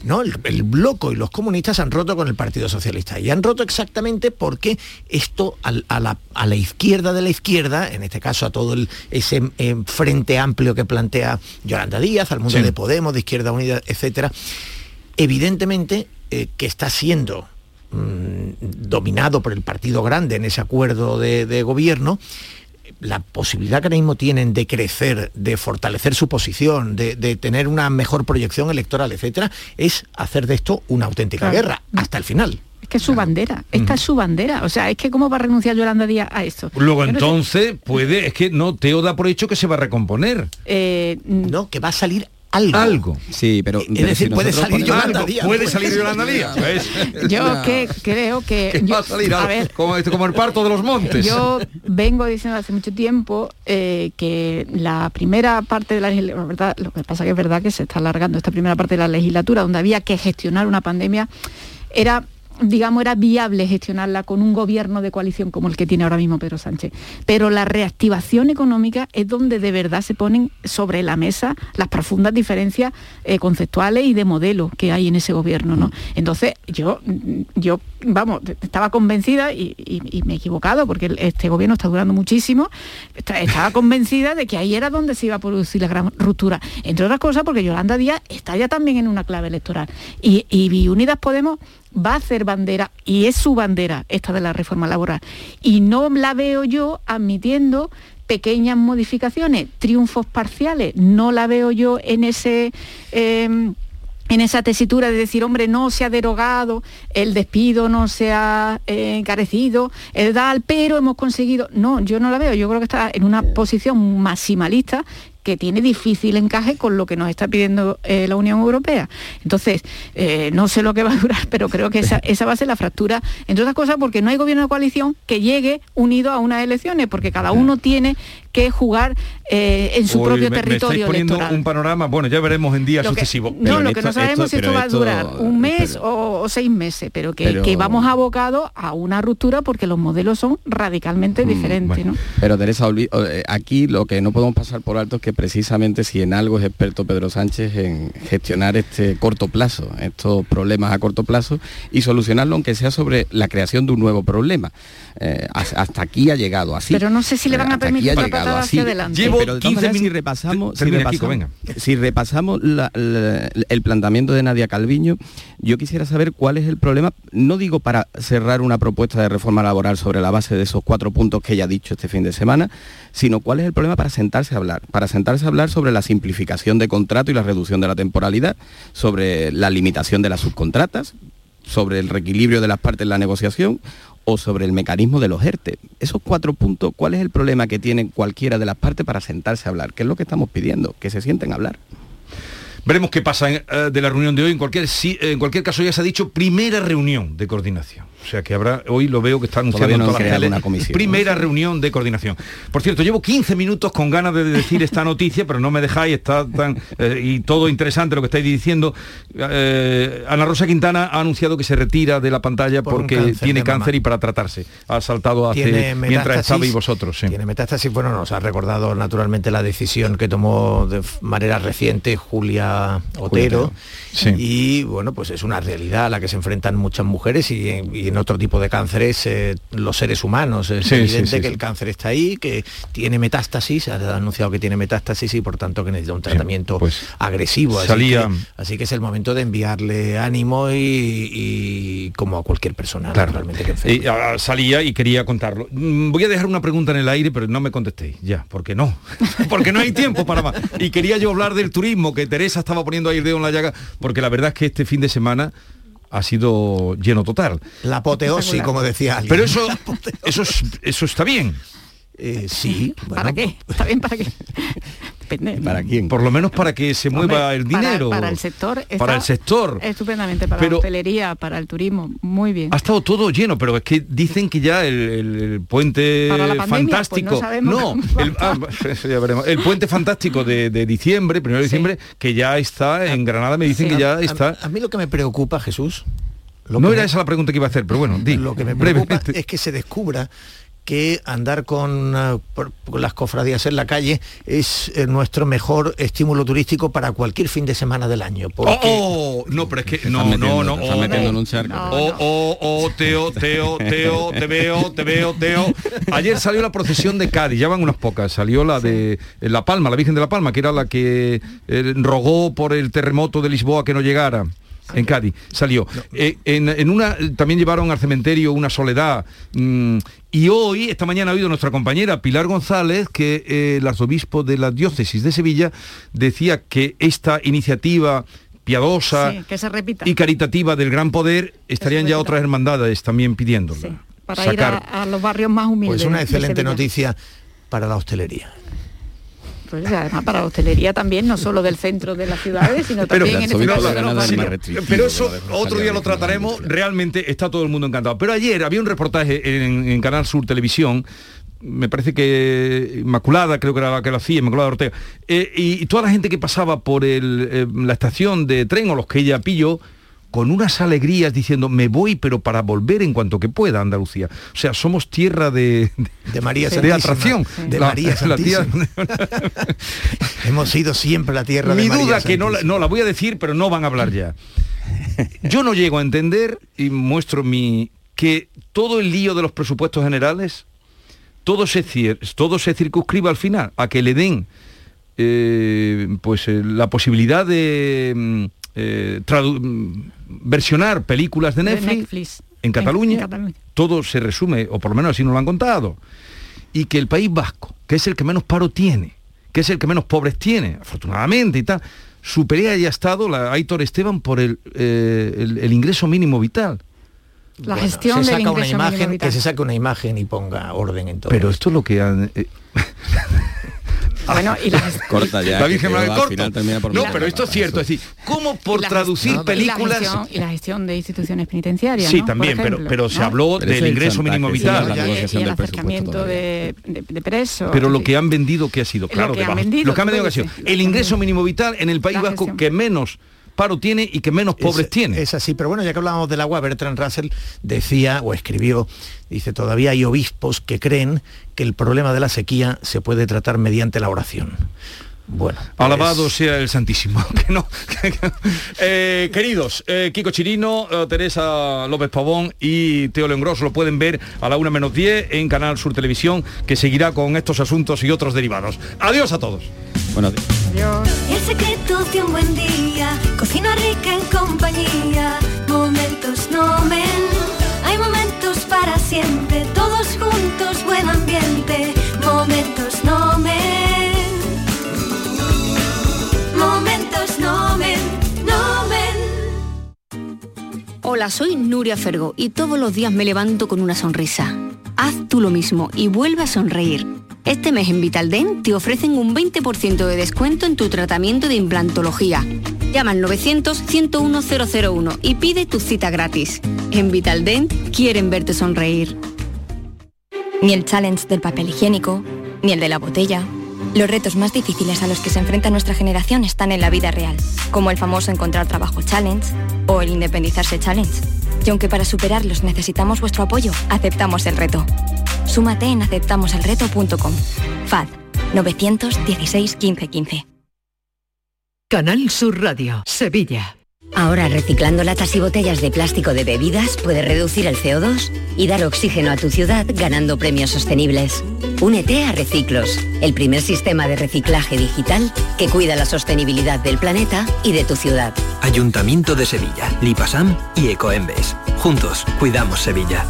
No, el, bloco y los comunistas han roto con el Partido Socialista. Y han roto exactamente porque esto a, la, izquierda de la izquierda, en este caso a todo ese eh, frente amplio que plantea Yolanda Díaz, al mundo de Podemos, de Izquierda Unida, etcétera, evidentemente eh, que está siendo mm, dominado por el partido grande en ese acuerdo de gobierno, la posibilidad que ahora mismo tienen de crecer, de fortalecer su posición, de, tener una mejor proyección electoral, etcétera, es hacer de esto una auténtica guerra hasta el final. Es que es su bandera, esta es su bandera. O sea, es que cómo va a renunciar Yolanda Díaz a esto. Luego entonces puede, es que no, Teo da por hecho que se va a recomponer. Eh, no, que va a salir algo. Algo. Sí, pero, es decir, puede salir Yolanda Díaz. Puede salir Yolanda Díaz. Yo que creo que... va a salir a ver, como, como, el parto de los montes. Yo vengo diciendo hace mucho tiempo eh, que la primera parte de la legislatura, lo que pasa que es verdad que se está alargando esta primera parte de la legislatura, donde había que gestionar una pandemia, era digamos, era viable gestionarla con un gobierno de coalición como el que tiene ahora mismo Pedro Sánchez. Pero la reactivación económica es donde de verdad se ponen sobre la mesa las profundas diferencias eh, conceptuales y de modelo que hay en ese gobierno. ¿no? Entonces, yo, yo vamos, estaba convencida y, me he equivocado porque este gobierno está durando muchísimo, estaba convencida de que ahí era donde se iba a producir la gran ruptura. Entre otras cosas porque Yolanda Díaz está ya también en una clave electoral. Y, y Unidas Podemos va a hacer bandera, y es su bandera esta de la reforma laboral. Y no la veo yo admitiendo pequeñas modificaciones, triunfos parciales. No la veo yo en ese... Em, en esa tesitura de decir, hombre, no se ha derogado, el despido no se ha eh, encarecido, el DAL, pero hemos conseguido... No, yo no la veo, yo creo que está en una posición maximalista que tiene difícil encaje con lo que nos está pidiendo eh, la Unión Europea. Entonces, eh, no sé lo que va a durar, pero creo que esa, esa va a ser la fractura, entre otras cosas porque no hay gobierno de coalición que llegue unido a unas elecciones, porque cada uno tiene que jugar eh, en su propio territorio me poniendo un panorama, bueno, ya veremos en días sucesivos. No, lo que no sabemos es si esto va a durar un mes o, seis meses, pero que, vamos abocados a una ruptura porque los modelos son radicalmente mm, diferentes. Pero Teresa, aquí lo que no podemos pasar por alto es que precisamente si en algo es experto Pedro Sánchez en gestionar este corto plazo, estos problemas a corto plazo y solucionarlo aunque sea sobre la creación de un nuevo problema. Eh, hasta aquí ha llegado así. Pero no sé si le van a permitir planteado así. Llevo pero 15 minutos. Si repasamos, si repasamos, si repasamos el planteamiento de Nadia Calviño, yo quisiera saber cuál es el problema, no digo para cerrar una propuesta de reforma laboral sobre la base de esos cuatro puntos que ella ha dicho este fin de semana, sino cuál es el problema para sentarse a hablar, para sentarse a hablar sobre la simplificación de contrato y la reducción de la temporalidad, sobre la limitación de las subcontratas, sobre el reequilibrio de las partes en la negociación o sobre el mecanismo de los ERTE. Esos cuatro puntos, ¿cuál es el problema que tienen cualquiera de las partes para sentarse a hablar? ¿Qué es lo que estamos pidiendo? Que se sienten a hablar. Veremos qué pasa eh, de la reunión de hoy. En cualquier, en cualquier caso ya se ha dicho primera reunión de coordinación. O sea que habrá, hoy lo veo que está anunciando no toda la comisión. Primera reunión de coordinación. Por cierto, llevo 15 minutos con ganas de decir esta noticia, pero no me dejáis, está tan eh, y todo interesante lo que estáis diciendo. Eh, Ana Rosa Quintana ha anunciado que se retira de la pantalla porque tiene cáncer y para tratarse. Ha saltado hace mientras estabais vosotros. Tiene metástasis, bueno, nos ha recordado naturalmente la decisión que tomó de manera reciente Julia Otero. Y bueno, pues es una realidad a la que se enfrentan muchas mujeres y, y otro tipo de cánceres eh, los seres humanos. Es evidente que el cáncer está ahí, que tiene metástasis, ha anunciado que tiene metástasis y por tanto que necesita un tratamiento pues agresivo. Así, salía... que, así que es el momento de enviarle ánimo y, como a cualquier persona realmente que ah, salía y quería contarlo. Mm, voy a dejar una pregunta en el aire, pero no me contestéis, ya, porque no, porque no hay tiempo para más. Y quería yo hablar del turismo, que Teresa estaba poniendo ahí el dedo en la llaga, porque la verdad es que este fin de semana ha sido lleno total. La apoteosis, como decía alguien. Pero eso, eso, eso está bien. Eh, sí. ¿Para qué? ¿Está bien para qué? ¿Para quién? Por lo menos para que se mueva el dinero. Para, el sector. Para el sector. Estupendamente, para la hostelería, para el turismo, muy bien. Ha estado todo lleno, pero es que dicen que ya el, puente pues fantástico. no, ah, el, puente fantástico de, diciembre, primero de diciembre, que ya está en Granada, me dicen que ya está. A, mí lo que me preocupa, Jesús. no era esa la pregunta que iba a hacer, pero bueno, di, lo que me preocupa es que se descubra que andar con, eh, las cofradías en la calle es eh, nuestro mejor estímulo turístico para cualquier fin de semana del año. Porque... Oh, no, pero es que no, no, no, oh, metiendo en un charco. Oh, oh, oh, Teo, Teo, Teo, te veo, te veo, Teo. Ayer salió la procesión de Cádiz, ya van unas pocas. Salió la de La Palma, la Virgen de la Palma, que era la que eh, rogó por el terremoto de Lisboa que no llegara en Cádiz, salió. Eh, en, una también llevaron al cementerio una soledad. Mm, y hoy, esta mañana ha oído nuestra compañera Pilar González que eh, el arzobispo de la diócesis de Sevilla decía que esta iniciativa piadosa y caritativa del gran poder estarían ya otras hermandades también pidiéndolo. para ir a, los barrios más humildes. Pues una excelente noticia para la hostelería. Pues además para la hostelería también, no solo del centro de las ciudades, sino también en este caso Pero eso otro día lo trataremos, realmente está todo el mundo encantado. Pero ayer había un reportaje en, Canal Sur Televisión me parece que Inmaculada, creo que era la que lo hacía, Inmaculada Ortega, eh, y, toda la gente que pasaba por eh, la estación de tren o los que ella pilló, con unas alegrías diciendo me voy pero para volver en cuanto que pueda a Andalucía. O sea, somos tierra de, de María de atracción. De María Hemos sido siempre la tierra Mi de María duda que no la, no la voy a decir, pero no van a hablar ya. Yo no llego a entender y muestro mi que todo el lío de los presupuestos generales todo se, todo se circunscribe al final a que le den eh, pues eh, la posibilidad de mm, eh, versionar películas de Netflix, En, Cataluña, todo se resume, o por lo menos así nos lo han contado, y que el País Vasco, que es el que menos paro tiene, que es el que menos pobres tiene, afortunadamente y tal, su pelea haya estado, la Aitor Esteban, por el, eh, el, ingreso mínimo vital. La gestión se saca una imagen, que se saque una imagen y ponga orden en todo. Pero esto, es lo que han... Eh, Bueno, y la... corta ya. no, pero esto es cierto, es decir, ¿cómo por traducir películas y la, gestión, de instituciones penitenciarias? Sí, también, pero pero se habló del ingreso mínimo vital, y, el acercamiento de, presos. Pero lo que han vendido que ha sido, claro, lo que, han vendido, que ha sido el ingreso mínimo vital en el País Vasco que menos paro tiene y que menos pobres tiene. Es así, pero bueno, ya que hablábamos del agua, Bertrand Russell decía o escribió, dice, todavía hay obispos que creen que el problema de la sequía se puede tratar mediante la oración. Bueno. Alabado pues- sea el Santísimo. Que no, eh, queridos, eh, Kiko Chirino, eh, Teresa López Pavón y Teo León lo pueden ver a la una menos 10 en Canal Sur Televisión, que seguirá con estos asuntos y otros derivados. Adiós a todos. Buenos días. El secreto de un buen día, cocina rica en compañía, momentos no hay momentos para siempre, todos juntos, buen ambiente, momentos no Hola, soy Nuria Fergo y todos los días me levanto con una sonrisa. Haz tú lo mismo y vuelve a sonreír. Este mes en Vitaldent te ofrecen un 20% de descuento en tu tratamiento de implantología. Llama al 900-101-001 y pide tu cita gratis. En Vitaldent quieren verte sonreír. Ni el challenge del papel higiénico, ni el de la botella. Los retos más difíciles a los que se enfrenta nuestra generación están en la vida real, como el famoso encontrar trabajo challenge o el independizarse challenge. Y aunque para superarlos necesitamos vuestro apoyo, aceptamos el reto. Súmate en aceptamoselreto.com. FAD 916 1515. Canal Sur Radio, Sevilla. Ahora reciclando latas y botellas de plástico de bebidas puedes reducir el CO2 y dar oxígeno a tu ciudad ganando premios sostenibles. Únete a Reciclos, el primer sistema de reciclaje digital que cuida la sostenibilidad del planeta y de tu ciudad. Ayuntamiento de Sevilla, Lipasam y Ecoembes. Juntos, cuidamos Sevilla.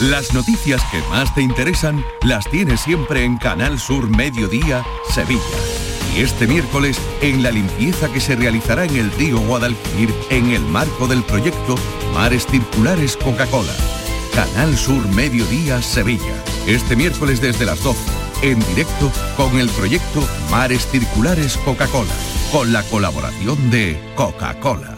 Las noticias que más te interesan las tienes siempre en Canal Sur Mediodía, Sevilla y este miércoles en la limpieza que se realizará en el río Guadalquivir en el marco del proyecto Mares Circulares Coca-Cola. Canal Sur Mediodía Sevilla. Este miércoles desde las 12, en directo con el proyecto Mares Circulares Coca-Cola, con la colaboración de Coca-Cola.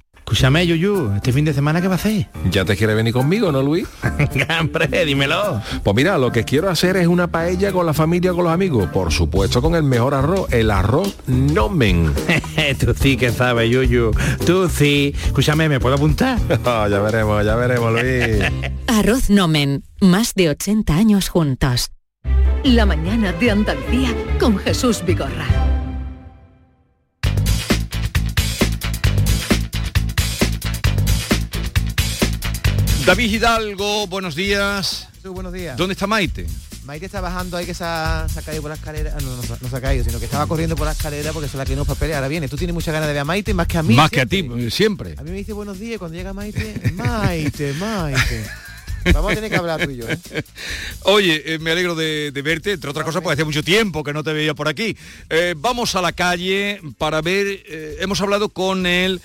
Escúchame, Yuyu, ¿este fin de semana qué va a hacer? ¿Ya te quiere venir conmigo, no, Luis? Hombre, dímelo. Pues mira, lo que quiero hacer es una paella con la familia, con los amigos. Por supuesto, con el mejor arroz, el arroz Nomen. Tú sí que sabes, Yuyu. Tú sí. Escúchame, ¿me puedo apuntar? Oh, ya veremos, ya veremos, Luis. arroz Nomen. Más de 80 años juntos. La mañana de Andalucía con Jesús Vigorra. David Hidalgo, buenos días. buenos días. ¿Dónde está Maite? Maite está bajando ahí que se ha, caído por la escalera. Ah, no, no, se ha caído, sino que estaba corriendo por la escala porque se la que no papeles. Ahora viene. Tú tienes muchas ganas de ver a Maite más que a mí. Más que a ti, siempre. A mí me dice buenos días cuando llega Maite, Maite, Maite. Vamos a tener que hablar tú y yo. ¿eh? Oye, eh, me alegro de, verte, entre otras cosas, porque hace mucho tiempo que no te veía por aquí. Eh, vamos a la calle para ver, hemos hablado con el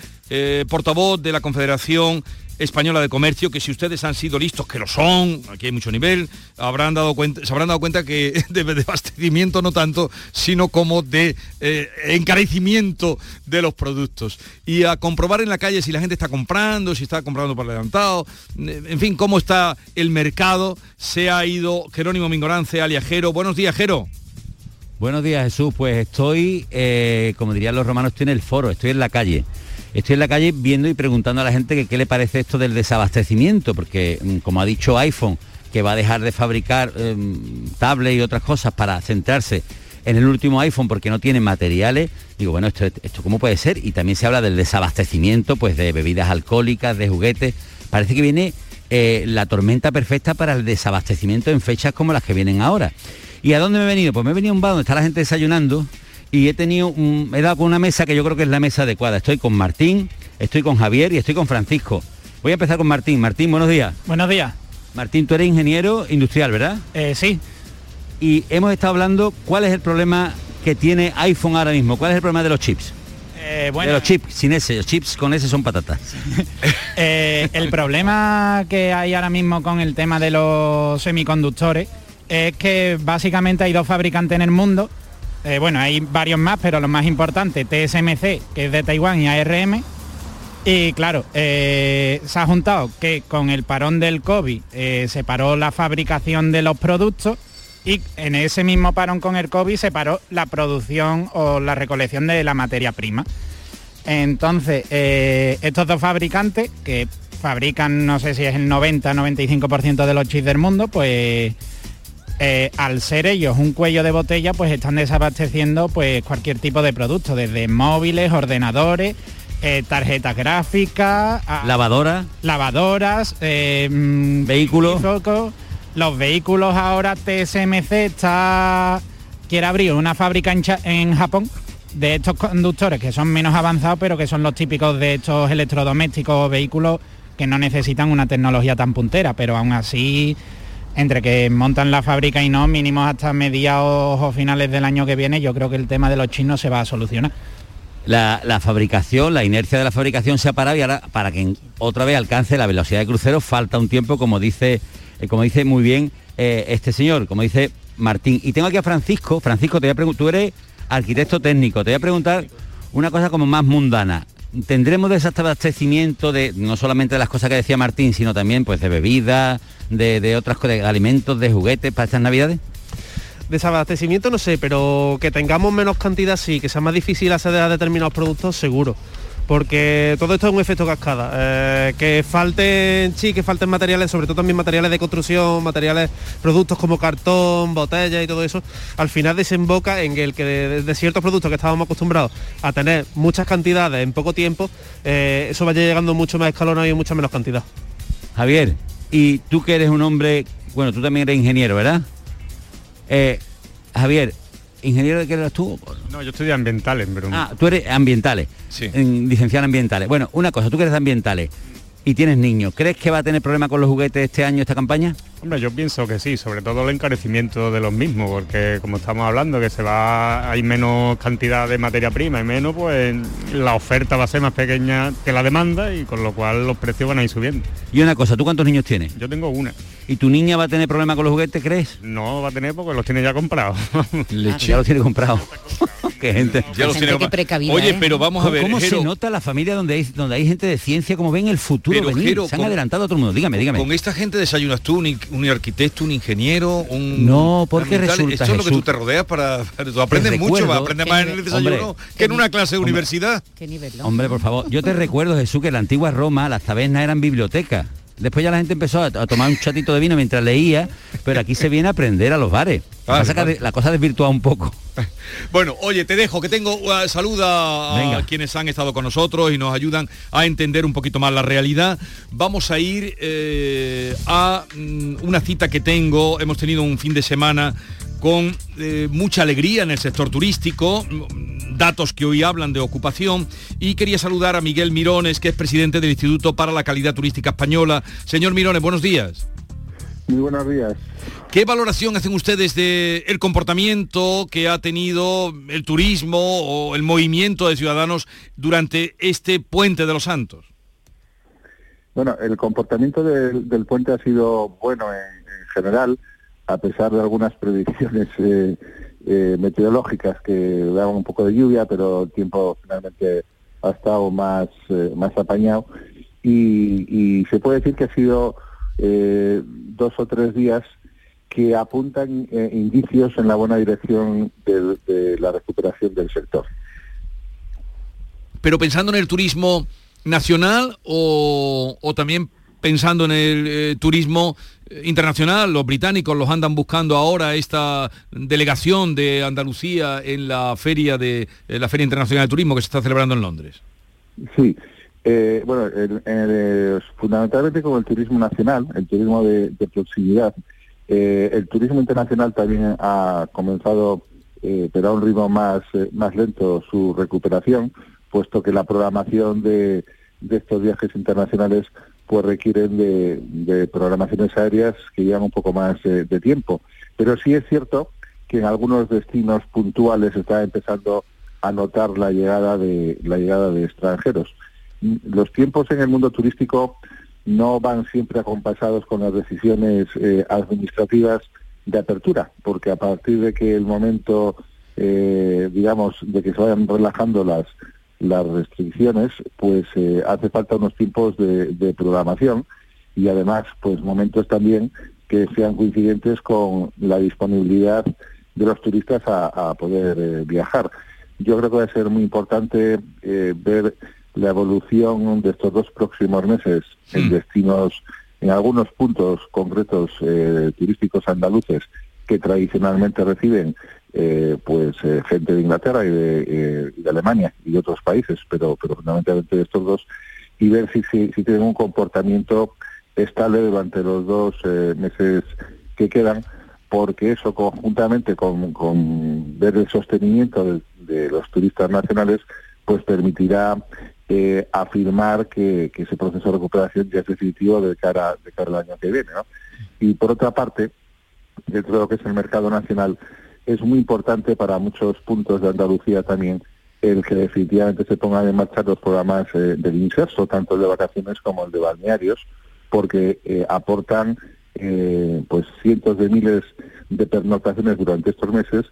portavoz de la Confederación Española de Comercio, que si ustedes han sido listos, que lo son, aquí hay mucho nivel, habrán dado cuenta, se habrán dado cuenta que de, de abastecimiento no tanto, sino como de eh, encarecimiento de los productos. Y a comprobar en la calle si la gente está comprando, si está comprando por adelantado, en fin, cómo está el mercado. Se ha ido Jerónimo Mingorance, aliajero. Buenos días, Jero. Buenos días, Jesús. Pues estoy, eh, como dirían los romanos, estoy en el foro, estoy en la calle. Estoy en la calle viendo y preguntando a la gente que qué le parece esto del desabastecimiento, porque mm, como ha dicho iPhone, que va a dejar de fabricar em, tablets y otras cosas para centrarse en el último iPhone porque no tiene materiales, digo, bueno, esto, esto cómo puede ser? Y también se habla del desabastecimiento, pues de bebidas alcohólicas, de juguetes. Parece que viene eh, la tormenta perfecta para el desabastecimiento en fechas como las que vienen ahora. ¿Y a dónde me he venido? Pues me he venido a un bar donde está la gente desayunando y he tenido he dado con una mesa que yo creo que es la mesa adecuada. Estoy con Martín, estoy con Javier y estoy con Francisco. Voy a empezar con Martín. Martín, buenos días. Buenos días. Martín, tú eres ingeniero industrial, ¿verdad? Eh, sí. y hemos estado hablando cuál es el problema que tiene iPhone ahora mismo, cuál es el problema de los chips. Eh, bueno, de los chips, sin ese, los chips con ese son patatas. Eh, el problema que hay ahora mismo con el tema de los semiconductores es que básicamente hay dos fabricantes en el mundo. Eh, bueno, hay varios más, pero los más importantes, TSMC, que es de Taiwán, y ARM. Y claro, se ha juntado que con el parón del COVID se paró la fabricación de los productos y en ese mismo parón con el COVID se paró la producción o la recolección de la materia prima. Entonces, eh, estos dos fabricantes, que fabrican, no sé si es el 90-95% de los chips del mundo, pues eh, al ser ellos un cuello de botella, pues están desabasteciendo pues, cualquier tipo de producto, desde móviles, ordenadores, eh, tarjetas gráficas, lavadoras, lavadoras, mm, vehículos los vehículos ahora TSMC está quiere abrir una fábrica en, Japón de estos conductores que son menos avanzados pero que son los típicos de estos electrodomésticos vehículos que no necesitan una tecnología tan puntera pero aún así entre que montan la fábrica y no mínimo hasta mediados o finales del año que viene yo creo que el tema de los chinos se va a solucionar la, la, fabricación, la inercia de la fabricación se ha parado y ahora para que otra vez alcance la velocidad de crucero falta un tiempo, como dice eh, como dice muy bien eh, este señor, como dice Martín. Y tengo aquí a Francisco. Francisco, te voy a preguntar, tú eres arquitecto técnico, te voy a preguntar una cosa como más mundana. ¿Tendremos desabastecimiento de no solamente de las cosas que decía Martín, sino también pues de bebidas, de, de otras de alimentos, de juguetes para estas navidades? Desabastecimiento no sé, pero que tengamos menos cantidad sí, que sea más difícil acceder a determinados productos seguro porque todo esto es un efecto cascada. Eh, que falten, sí, que falten materiales, sobre todo también materiales de construcción, materiales, productos como cartón, botella y todo eso, al final desemboca en el que de, ciertos productos que estábamos acostumbrados a tener muchas cantidades en poco tiempo, eh, eso vaya llegando mucho más escalonado y mucha menos cantidad. Javier, y tú que eres un hombre, bueno, tú también eres ingeniero, ¿verdad? Eh, Javier, ¿Ingeniero de qué eras tú? No, yo de ambientales, pero... Ah, tú eres ambientales. Sí. En, licenciado en ambientales. Bueno, una cosa, tú que eres de ambientales y tienes niños, ¿crees que va a tener problema con los juguetes este año esta campaña? Hombre, yo pienso que sí, sobre todo el encarecimiento de los mismos, porque como estamos hablando, que se va, hay menos cantidad de materia prima y menos, pues la oferta va a ser más pequeña que la demanda y con lo cual los precios van a ir subiendo. Y una cosa, ¿tú cuántos niños tienes? Yo tengo una. ¿Y tu niña va a tener problema con los juguetes, crees? No va a tener porque los tiene ya comprados. ya los tiene comprados. Qué gente. Ya los tiene Oye, ¿eh? pero vamos a ver. ¿Cómo se nota la familia donde hay, donde hay gente de ciencia, como ven el futuro venir? se han adelantado a todo el mundo. Dígame, dígame. Con esta gente desayunas tú, un, arquitecto, un ingeniero, un. No, porque resulta. Esto es lo que tú te rodeas para. tú aprendes mucho, aprendes más en el desayuno que en una clase de universidad. ¿Qué nivel, Hombre, por favor. Yo te recuerdo, Jesús, que en la antigua Roma las tabernas eran bibliotecas. Después ya la gente empezó a, tomar un chatito de vino mientras leía, pero aquí se viene a aprender a los bares. la cosa desvirtúa un poco. Bueno, oye, te dejo que tengo uh, saluda a quienes han estado con nosotros y nos ayudan a entender un poquito más la realidad. Vamos a ir eh, a mm, una cita que tengo. Hemos tenido un fin de semana con eh, mucha alegría en el sector turístico, datos que hoy hablan de ocupación y quería saludar a Miguel Mirones, que es presidente del Instituto para la Calidad Turística Española. Señor Mirones, buenos días. Muy buenos días. ¿Qué valoración hacen ustedes del el comportamiento que ha tenido el turismo o el movimiento de ciudadanos durante este puente de los Santos? Bueno, el comportamiento del, puente ha sido bueno en general a pesar de algunas predicciones eh, eh, meteorológicas que daban un poco de lluvia, pero el tiempo finalmente ha estado más, eh, más apañado. Y, se puede decir que ha sido dos o tres días que apuntan indicios en la buena dirección de, la recuperación del sector. Pero pensando en el turismo nacional o, o también pensando en el eh, turismo eh, internacional, los británicos los andan buscando ahora esta delegación de Andalucía en la feria de eh, la Feria Internacional de Turismo que se está celebrando en Londres. Sí, bueno, fundamentalmente con el turismo nacional, el turismo de, proximidad. el turismo internacional también ha comenzado, pero a un ritmo más, más lento, su recuperación, puesto que la programación de, de estos viajes internacionales pues requieren de, programaciones aéreas que llevan un poco más de tiempo. Pero sí es cierto que en algunos destinos puntuales está empezando a notar la llegada de la llegada de extranjeros. Los tiempos en el mundo turístico no van siempre acompasados con las decisiones eh, administrativas de apertura, porque a partir de que el momento, eh, digamos, de que se vayan relajando las las restricciones, pues eh, hace falta unos tiempos de, programación y además, pues momentos también que sean coincidentes con la disponibilidad de los turistas a, poder viajar. Yo creo que va a ser muy importante ver la evolución de estos dos próximos meses en destinos, en algunos puntos concretos eh, turísticos andaluces que tradicionalmente reciben eh, pues eh, gente de Inglaterra y de, Alemania y de otros países, pero, pero fundamentalmente de estos dos, y ver si, si, tienen un comportamiento estable durante los dos meses que quedan, porque eso conjuntamente con, con ver el sostenimiento de, de los turistas nacionales, pues permitirá eh, afirmar que, ese proceso de recuperación ya es definitivo de cara, de cara al año que viene. Y por otra parte, dentro de lo que es el mercado nacional, es muy importante para muchos puntos de Andalucía también el que definitivamente se pongan en marcha los programas eh, del inserso, tanto el de vacaciones como el de balnearios, porque eh, aportan eh, pues cientos de miles de pernoctaciones durante estos meses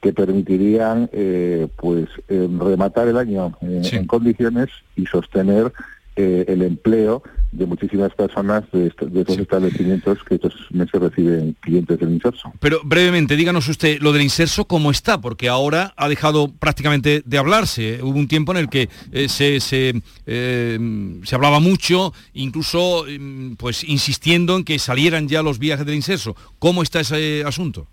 que permitirían eh, pues rematar el año en condiciones y sostener el empleo de muchísimas personas de, estos establecimientos que estos meses reciben clientes del inserso. Pero brevemente, díganos usted lo del inserso cómo está, porque ahora ha dejado prácticamente de hablarse. Hubo un tiempo en el que se, se, se, hablaba mucho, incluso mm, pues insistiendo en que salieran ya los viajes del inserso. ¿Cómo está ese asunto?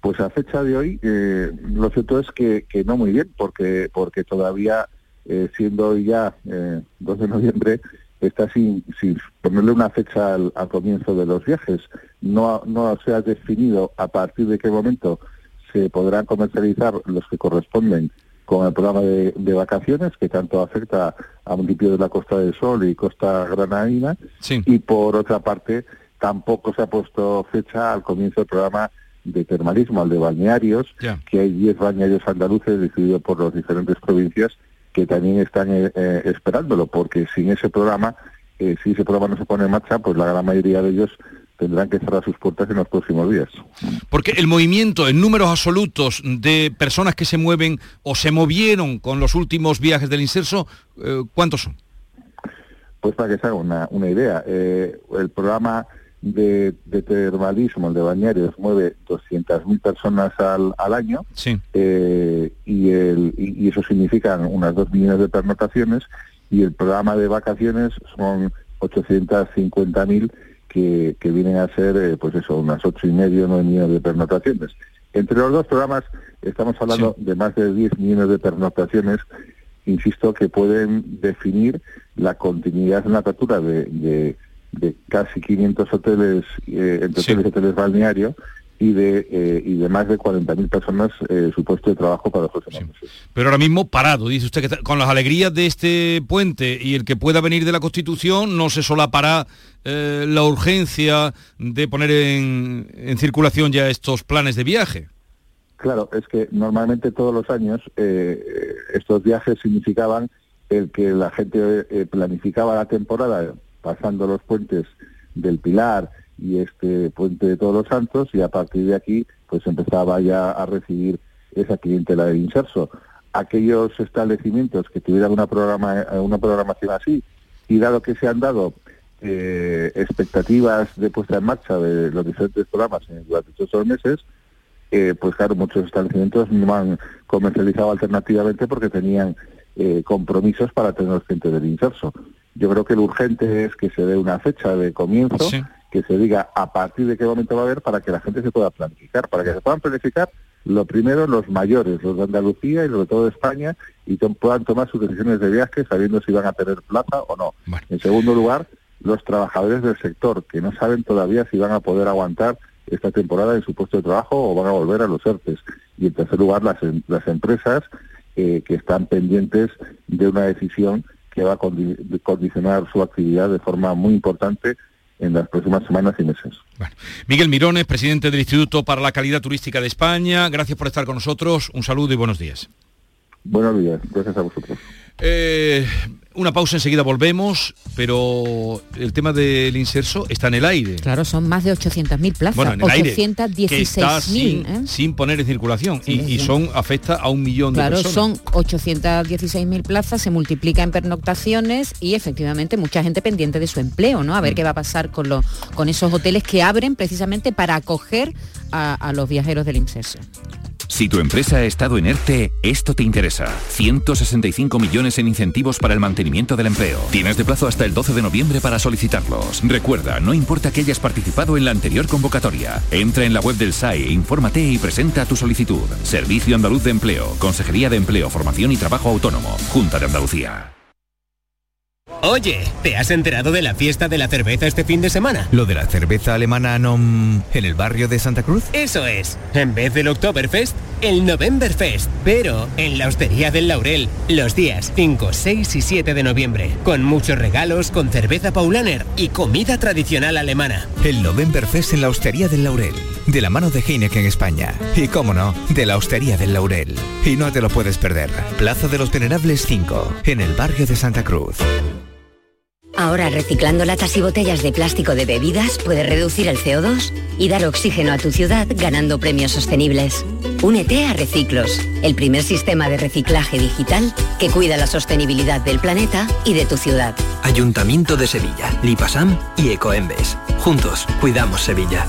Pues a fecha de hoy, eh, lo cierto es que, no muy bien, porque, porque todavía, eh, siendo hoy ya eh, 2 de noviembre, está sin, sin ponerle una fecha al, comienzo de los viajes. No, no se ha definido a partir de qué momento se podrán comercializar los que corresponden con el programa de, vacaciones, que tanto afecta a municipios de la Costa del Sol y Costa Granadina. Y por otra parte, tampoco se ha puesto fecha al comienzo del programa de termalismo al de balnearios, que hay 10 balnearios andaluces decididos por las diferentes provincias que también están eh, eh, esperándolo, porque sin ese programa, eh, si ese programa no se pone en marcha, pues la gran mayoría de ellos tendrán que cerrar sus puertas en los próximos días. Porque el movimiento en números absolutos de personas que se mueven o se movieron con los últimos viajes del inserso, ¿cuántos son? Pues para que se haga una, una idea, el programa de, termalismo, el de bañarios, mueve 200.000 personas al, al año eh, y, el, y, eso significa unas 2 millones de pernotaciones y el programa de vacaciones son 850.000 que, que vienen a ser, eh, pues eso, unas ocho y medio, 9 millones de pernotaciones. Entre los dos programas estamos hablando de más de 10 millones de pernotaciones insisto, que pueden definir la continuidad en la captura de de casi 500 hoteles, eh, entre hoteles y hoteles balnearios, y de, eh, y de más de 40.000 personas eh, su puesto de trabajo para los próximos meses. Pero ahora mismo parado, dice usted que con las alegrías de este puente y el que pueda venir de la Constitución, no se solapará eh, la urgencia de poner en, en, circulación ya estos planes de viaje. Claro, es que normalmente todos los años estos viajes significaban el que la gente planificaba la temporada pasando los puentes del Pilar y este puente de Todos los Santos y a partir de aquí pues empezaba ya a recibir esa clientela del inserso. Aquellos establecimientos que tuvieran una, una programación así y dado que se han dado eh, expectativas de puesta en marcha de los diferentes programas durante estos meses, eh, pues claro, muchos establecimientos no han comercializado alternativamente porque tenían eh, compromisos para tener gente del inserso. Yo creo que lo urgente es que se dé una fecha de comienzo, que se diga a partir de qué momento va a haber para que la gente se pueda planificar, para que se puedan planificar lo primero los mayores, los de Andalucía y los de toda España, y puedan tomar sus decisiones de viaje sabiendo si van a tener plaza o no. En segundo lugar, los trabajadores del sector, que no saben todavía si van a poder aguantar esta temporada en su puesto de trabajo o van a volver a los ERTES. Y en tercer lugar, las, em, las empresas eh, que están pendientes de una decisión que va a condicionar su actividad de forma muy importante en las próximas semanas y meses. Miguel Mirones, presidente del Instituto para la Calidad Turística de España, gracias por estar con nosotros, un saludo y buenos días. Buenos días, gracias a vosotros. Eh, una pausa, enseguida volvemos, pero el tema del inserso está en el aire. Claro, son más de 800.000 plazas. Bueno, en el 816.000. Sin, ¿eh? sin, poner en circulación sí, y, son afecta a un millón claro, de personas. Claro, son 816.000 plazas, se multiplica en pernoctaciones y efectivamente mucha gente pendiente de su empleo, ¿no? A ver mm. qué va a pasar con, lo, con esos hoteles que abren precisamente para acoger a, a los viajeros del inserso. Si tu empresa ha estado en ERTE, esto te interesa. 165 millones en incentivos para el mantenimiento del empleo. Tienes de plazo hasta el 12 de noviembre para solicitarlos. Recuerda, no importa que hayas participado en la anterior convocatoria. Entra en la web del SAE, infórmate y presenta tu solicitud. Servicio Andaluz de Empleo, Consejería de Empleo, Formación y Trabajo Autónomo, Junta de Andalucía. Oye, ¿te has enterado de la fiesta de la cerveza este fin de semana? ¿Lo de la cerveza alemana no... en el barrio de Santa Cruz? Eso es. En vez del Oktoberfest, el Novemberfest. Pero en la Hostería del Laurel, los días 5, 6 y 7 de noviembre. Con muchos regalos, con cerveza Paulaner y comida tradicional alemana. El Novemberfest en la Hostería del Laurel. De la mano de Heineken España. Y cómo no, de la Hostería del Laurel. Y no te lo puedes perder. Plaza de los Venerables 5, en el barrio de Santa Cruz. Ahora reciclando latas y botellas de plástico de bebidas puedes reducir el CO2 y dar oxígeno a tu ciudad ganando premios sostenibles. Únete a Reciclos, el primer sistema de reciclaje digital que cuida la sostenibilidad del planeta y de tu ciudad. Ayuntamiento de Sevilla, Lipasam y Ecoembes. Juntos, cuidamos Sevilla.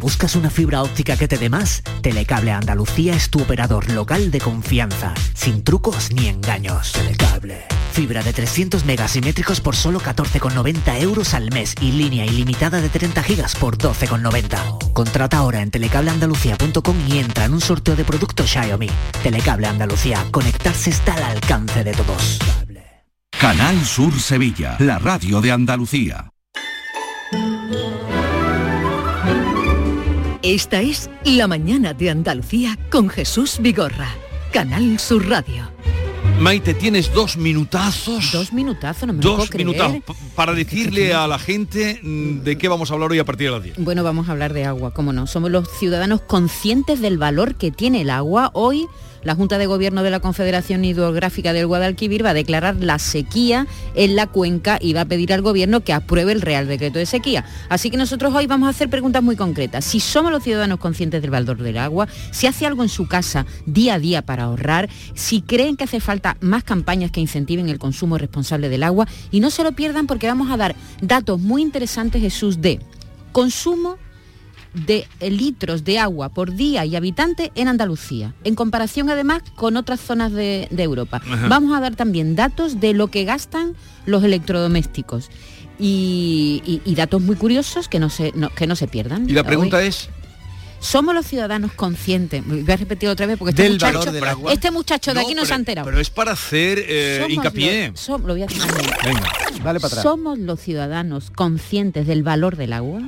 ¿Buscas una fibra óptica que te dé más? Telecable Andalucía es tu operador local de confianza, sin trucos ni engaños. Telecable. Fibra de 300 megasimétricos por solo 14,90 euros al mes y línea ilimitada de 30 gigas por 12,90. Contrata ahora en telecableandalucía.com y entra en un sorteo de productos Xiaomi. Telecable Andalucía, conectarse está al alcance de todos. Canal Sur Sevilla, la radio de Andalucía. Esta es La Mañana de Andalucía con Jesús Vigorra, Canal Sur Radio. Maite, tienes dos minutazos. Dos minutazos, no me Dos puedo minutazos para decirle a la gente mm, de qué vamos a hablar hoy a partir de las 10. Bueno, vamos a hablar de agua, cómo no. Somos los ciudadanos conscientes del valor que tiene el agua. Hoy la Junta de Gobierno de la Confederación Hidrográfica del Guadalquivir va a declarar la sequía en la cuenca y va a pedir al Gobierno que apruebe el Real Decreto de Sequía. Así que nosotros hoy vamos a hacer preguntas muy concretas. Si somos los ciudadanos conscientes del valor del agua, si hace algo en su casa día a día para ahorrar, si creen que hace falta más campañas que incentiven el consumo responsable del agua y no se lo pierdan porque vamos a dar datos muy interesantes, Jesús, de consumo de litros de agua por día y habitante en Andalucía, en comparación además con otras zonas de, de Europa. Ajá. Vamos a dar también datos de lo que gastan los electrodomésticos y, y, y datos muy curiosos que no se, no, que no se pierdan. Y la pregunta Hoy, es... Somos los ciudadanos conscientes, voy a repetir otra vez porque este del muchacho, del agua. este muchacho de aquí no pero, se ha enterado. Pero es para hacer eh, hincapié. Los, som, lo voy a decir Venga, vale para atrás. Somos los ciudadanos conscientes del valor del agua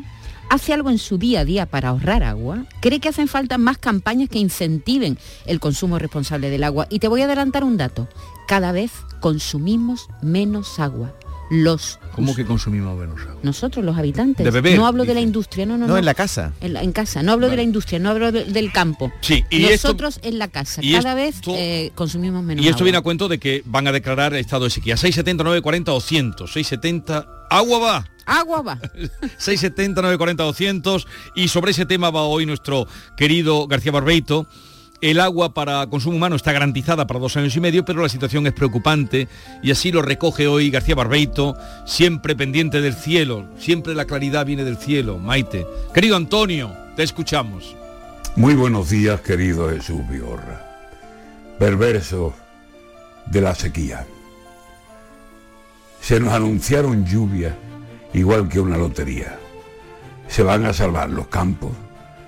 hace algo en su día a día para ahorrar agua, cree que hacen falta más campañas que incentiven el consumo responsable del agua. Y te voy a adelantar un dato. Cada vez consumimos menos agua. Los ¿Cómo que consumimos menos agua? Nosotros, los habitantes. De beber, no hablo dice. de la industria, no, no. No, no. en la casa. En, la, en casa. No hablo vale. de la industria, no hablo de, del campo. Sí, y Nosotros esto, en la casa. y Cada esto, vez eh, consumimos menos Y esto agua. viene a cuento de que van a declarar estado de sequía. 670, 940 o 100. 670. Agua va. Agua va. 670, 940 200 y sobre ese tema va hoy nuestro querido García Barbeito. El agua para consumo humano está garantizada para dos años y medio, pero la situación es preocupante y así lo recoge hoy García Barbeito, siempre pendiente del cielo, siempre la claridad viene del cielo, Maite. Querido Antonio, te escuchamos. Muy buenos días, querido Jesús Vigorra. Perverso de la sequía. Se nos anunciaron lluvias igual que una lotería. Se van a salvar los campos,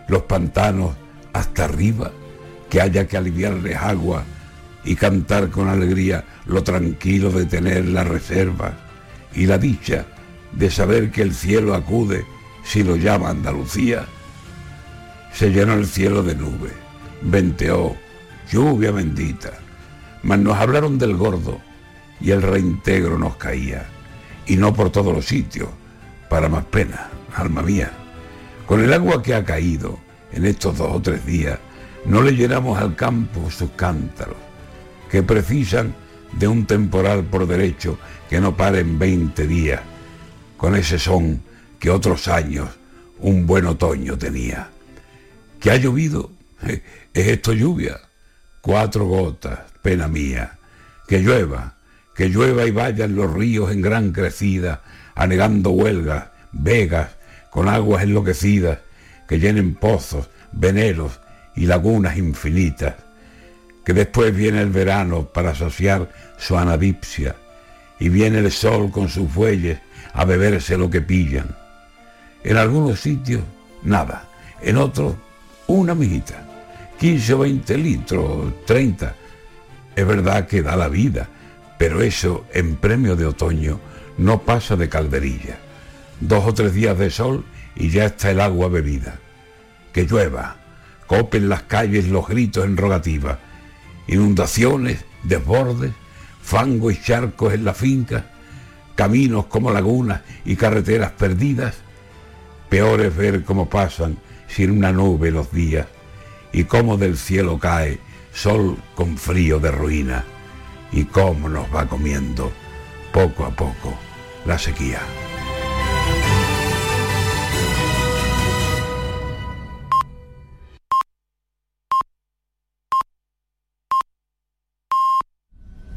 los pantanos hasta arriba, que haya que aliviarles agua y cantar con alegría lo tranquilo de tener la reserva y la dicha de saber que el cielo acude si lo llama Andalucía. Se llenó el cielo de nube, venteó, lluvia bendita, mas nos hablaron del gordo y el reintegro nos caía y no por todos los sitios, para más pena, alma mía. Con el agua que ha caído en estos dos o tres días, no le llenamos al campo sus cántaros, que precisan de un temporal por derecho que no pare en 20 días, con ese son que otros años un buen otoño tenía. ¿Que ha llovido? ¿Es esto lluvia? Cuatro gotas, pena mía. Que llueva, que llueva y vayan los ríos en gran crecida, anegando huelgas, vegas, con aguas enloquecidas, que llenen pozos, veneros y lagunas infinitas, que después viene el verano para saciar su anadipsia, y viene el sol con sus fuelles a beberse lo que pillan. En algunos sitios, nada, en otros, una mijita, 15 o 20 litros, 30. Es verdad que da la vida, pero eso en premio de otoño no pasa de calderilla. Dos o tres días de sol y ya está el agua bebida. Que llueva, copen las calles los gritos en rogativa, inundaciones, desbordes, fango y charcos en la finca, caminos como lagunas y carreteras perdidas. Peor es ver cómo pasan sin una nube los días y cómo del cielo cae sol con frío de ruina y cómo nos va comiendo poco a poco la sequía.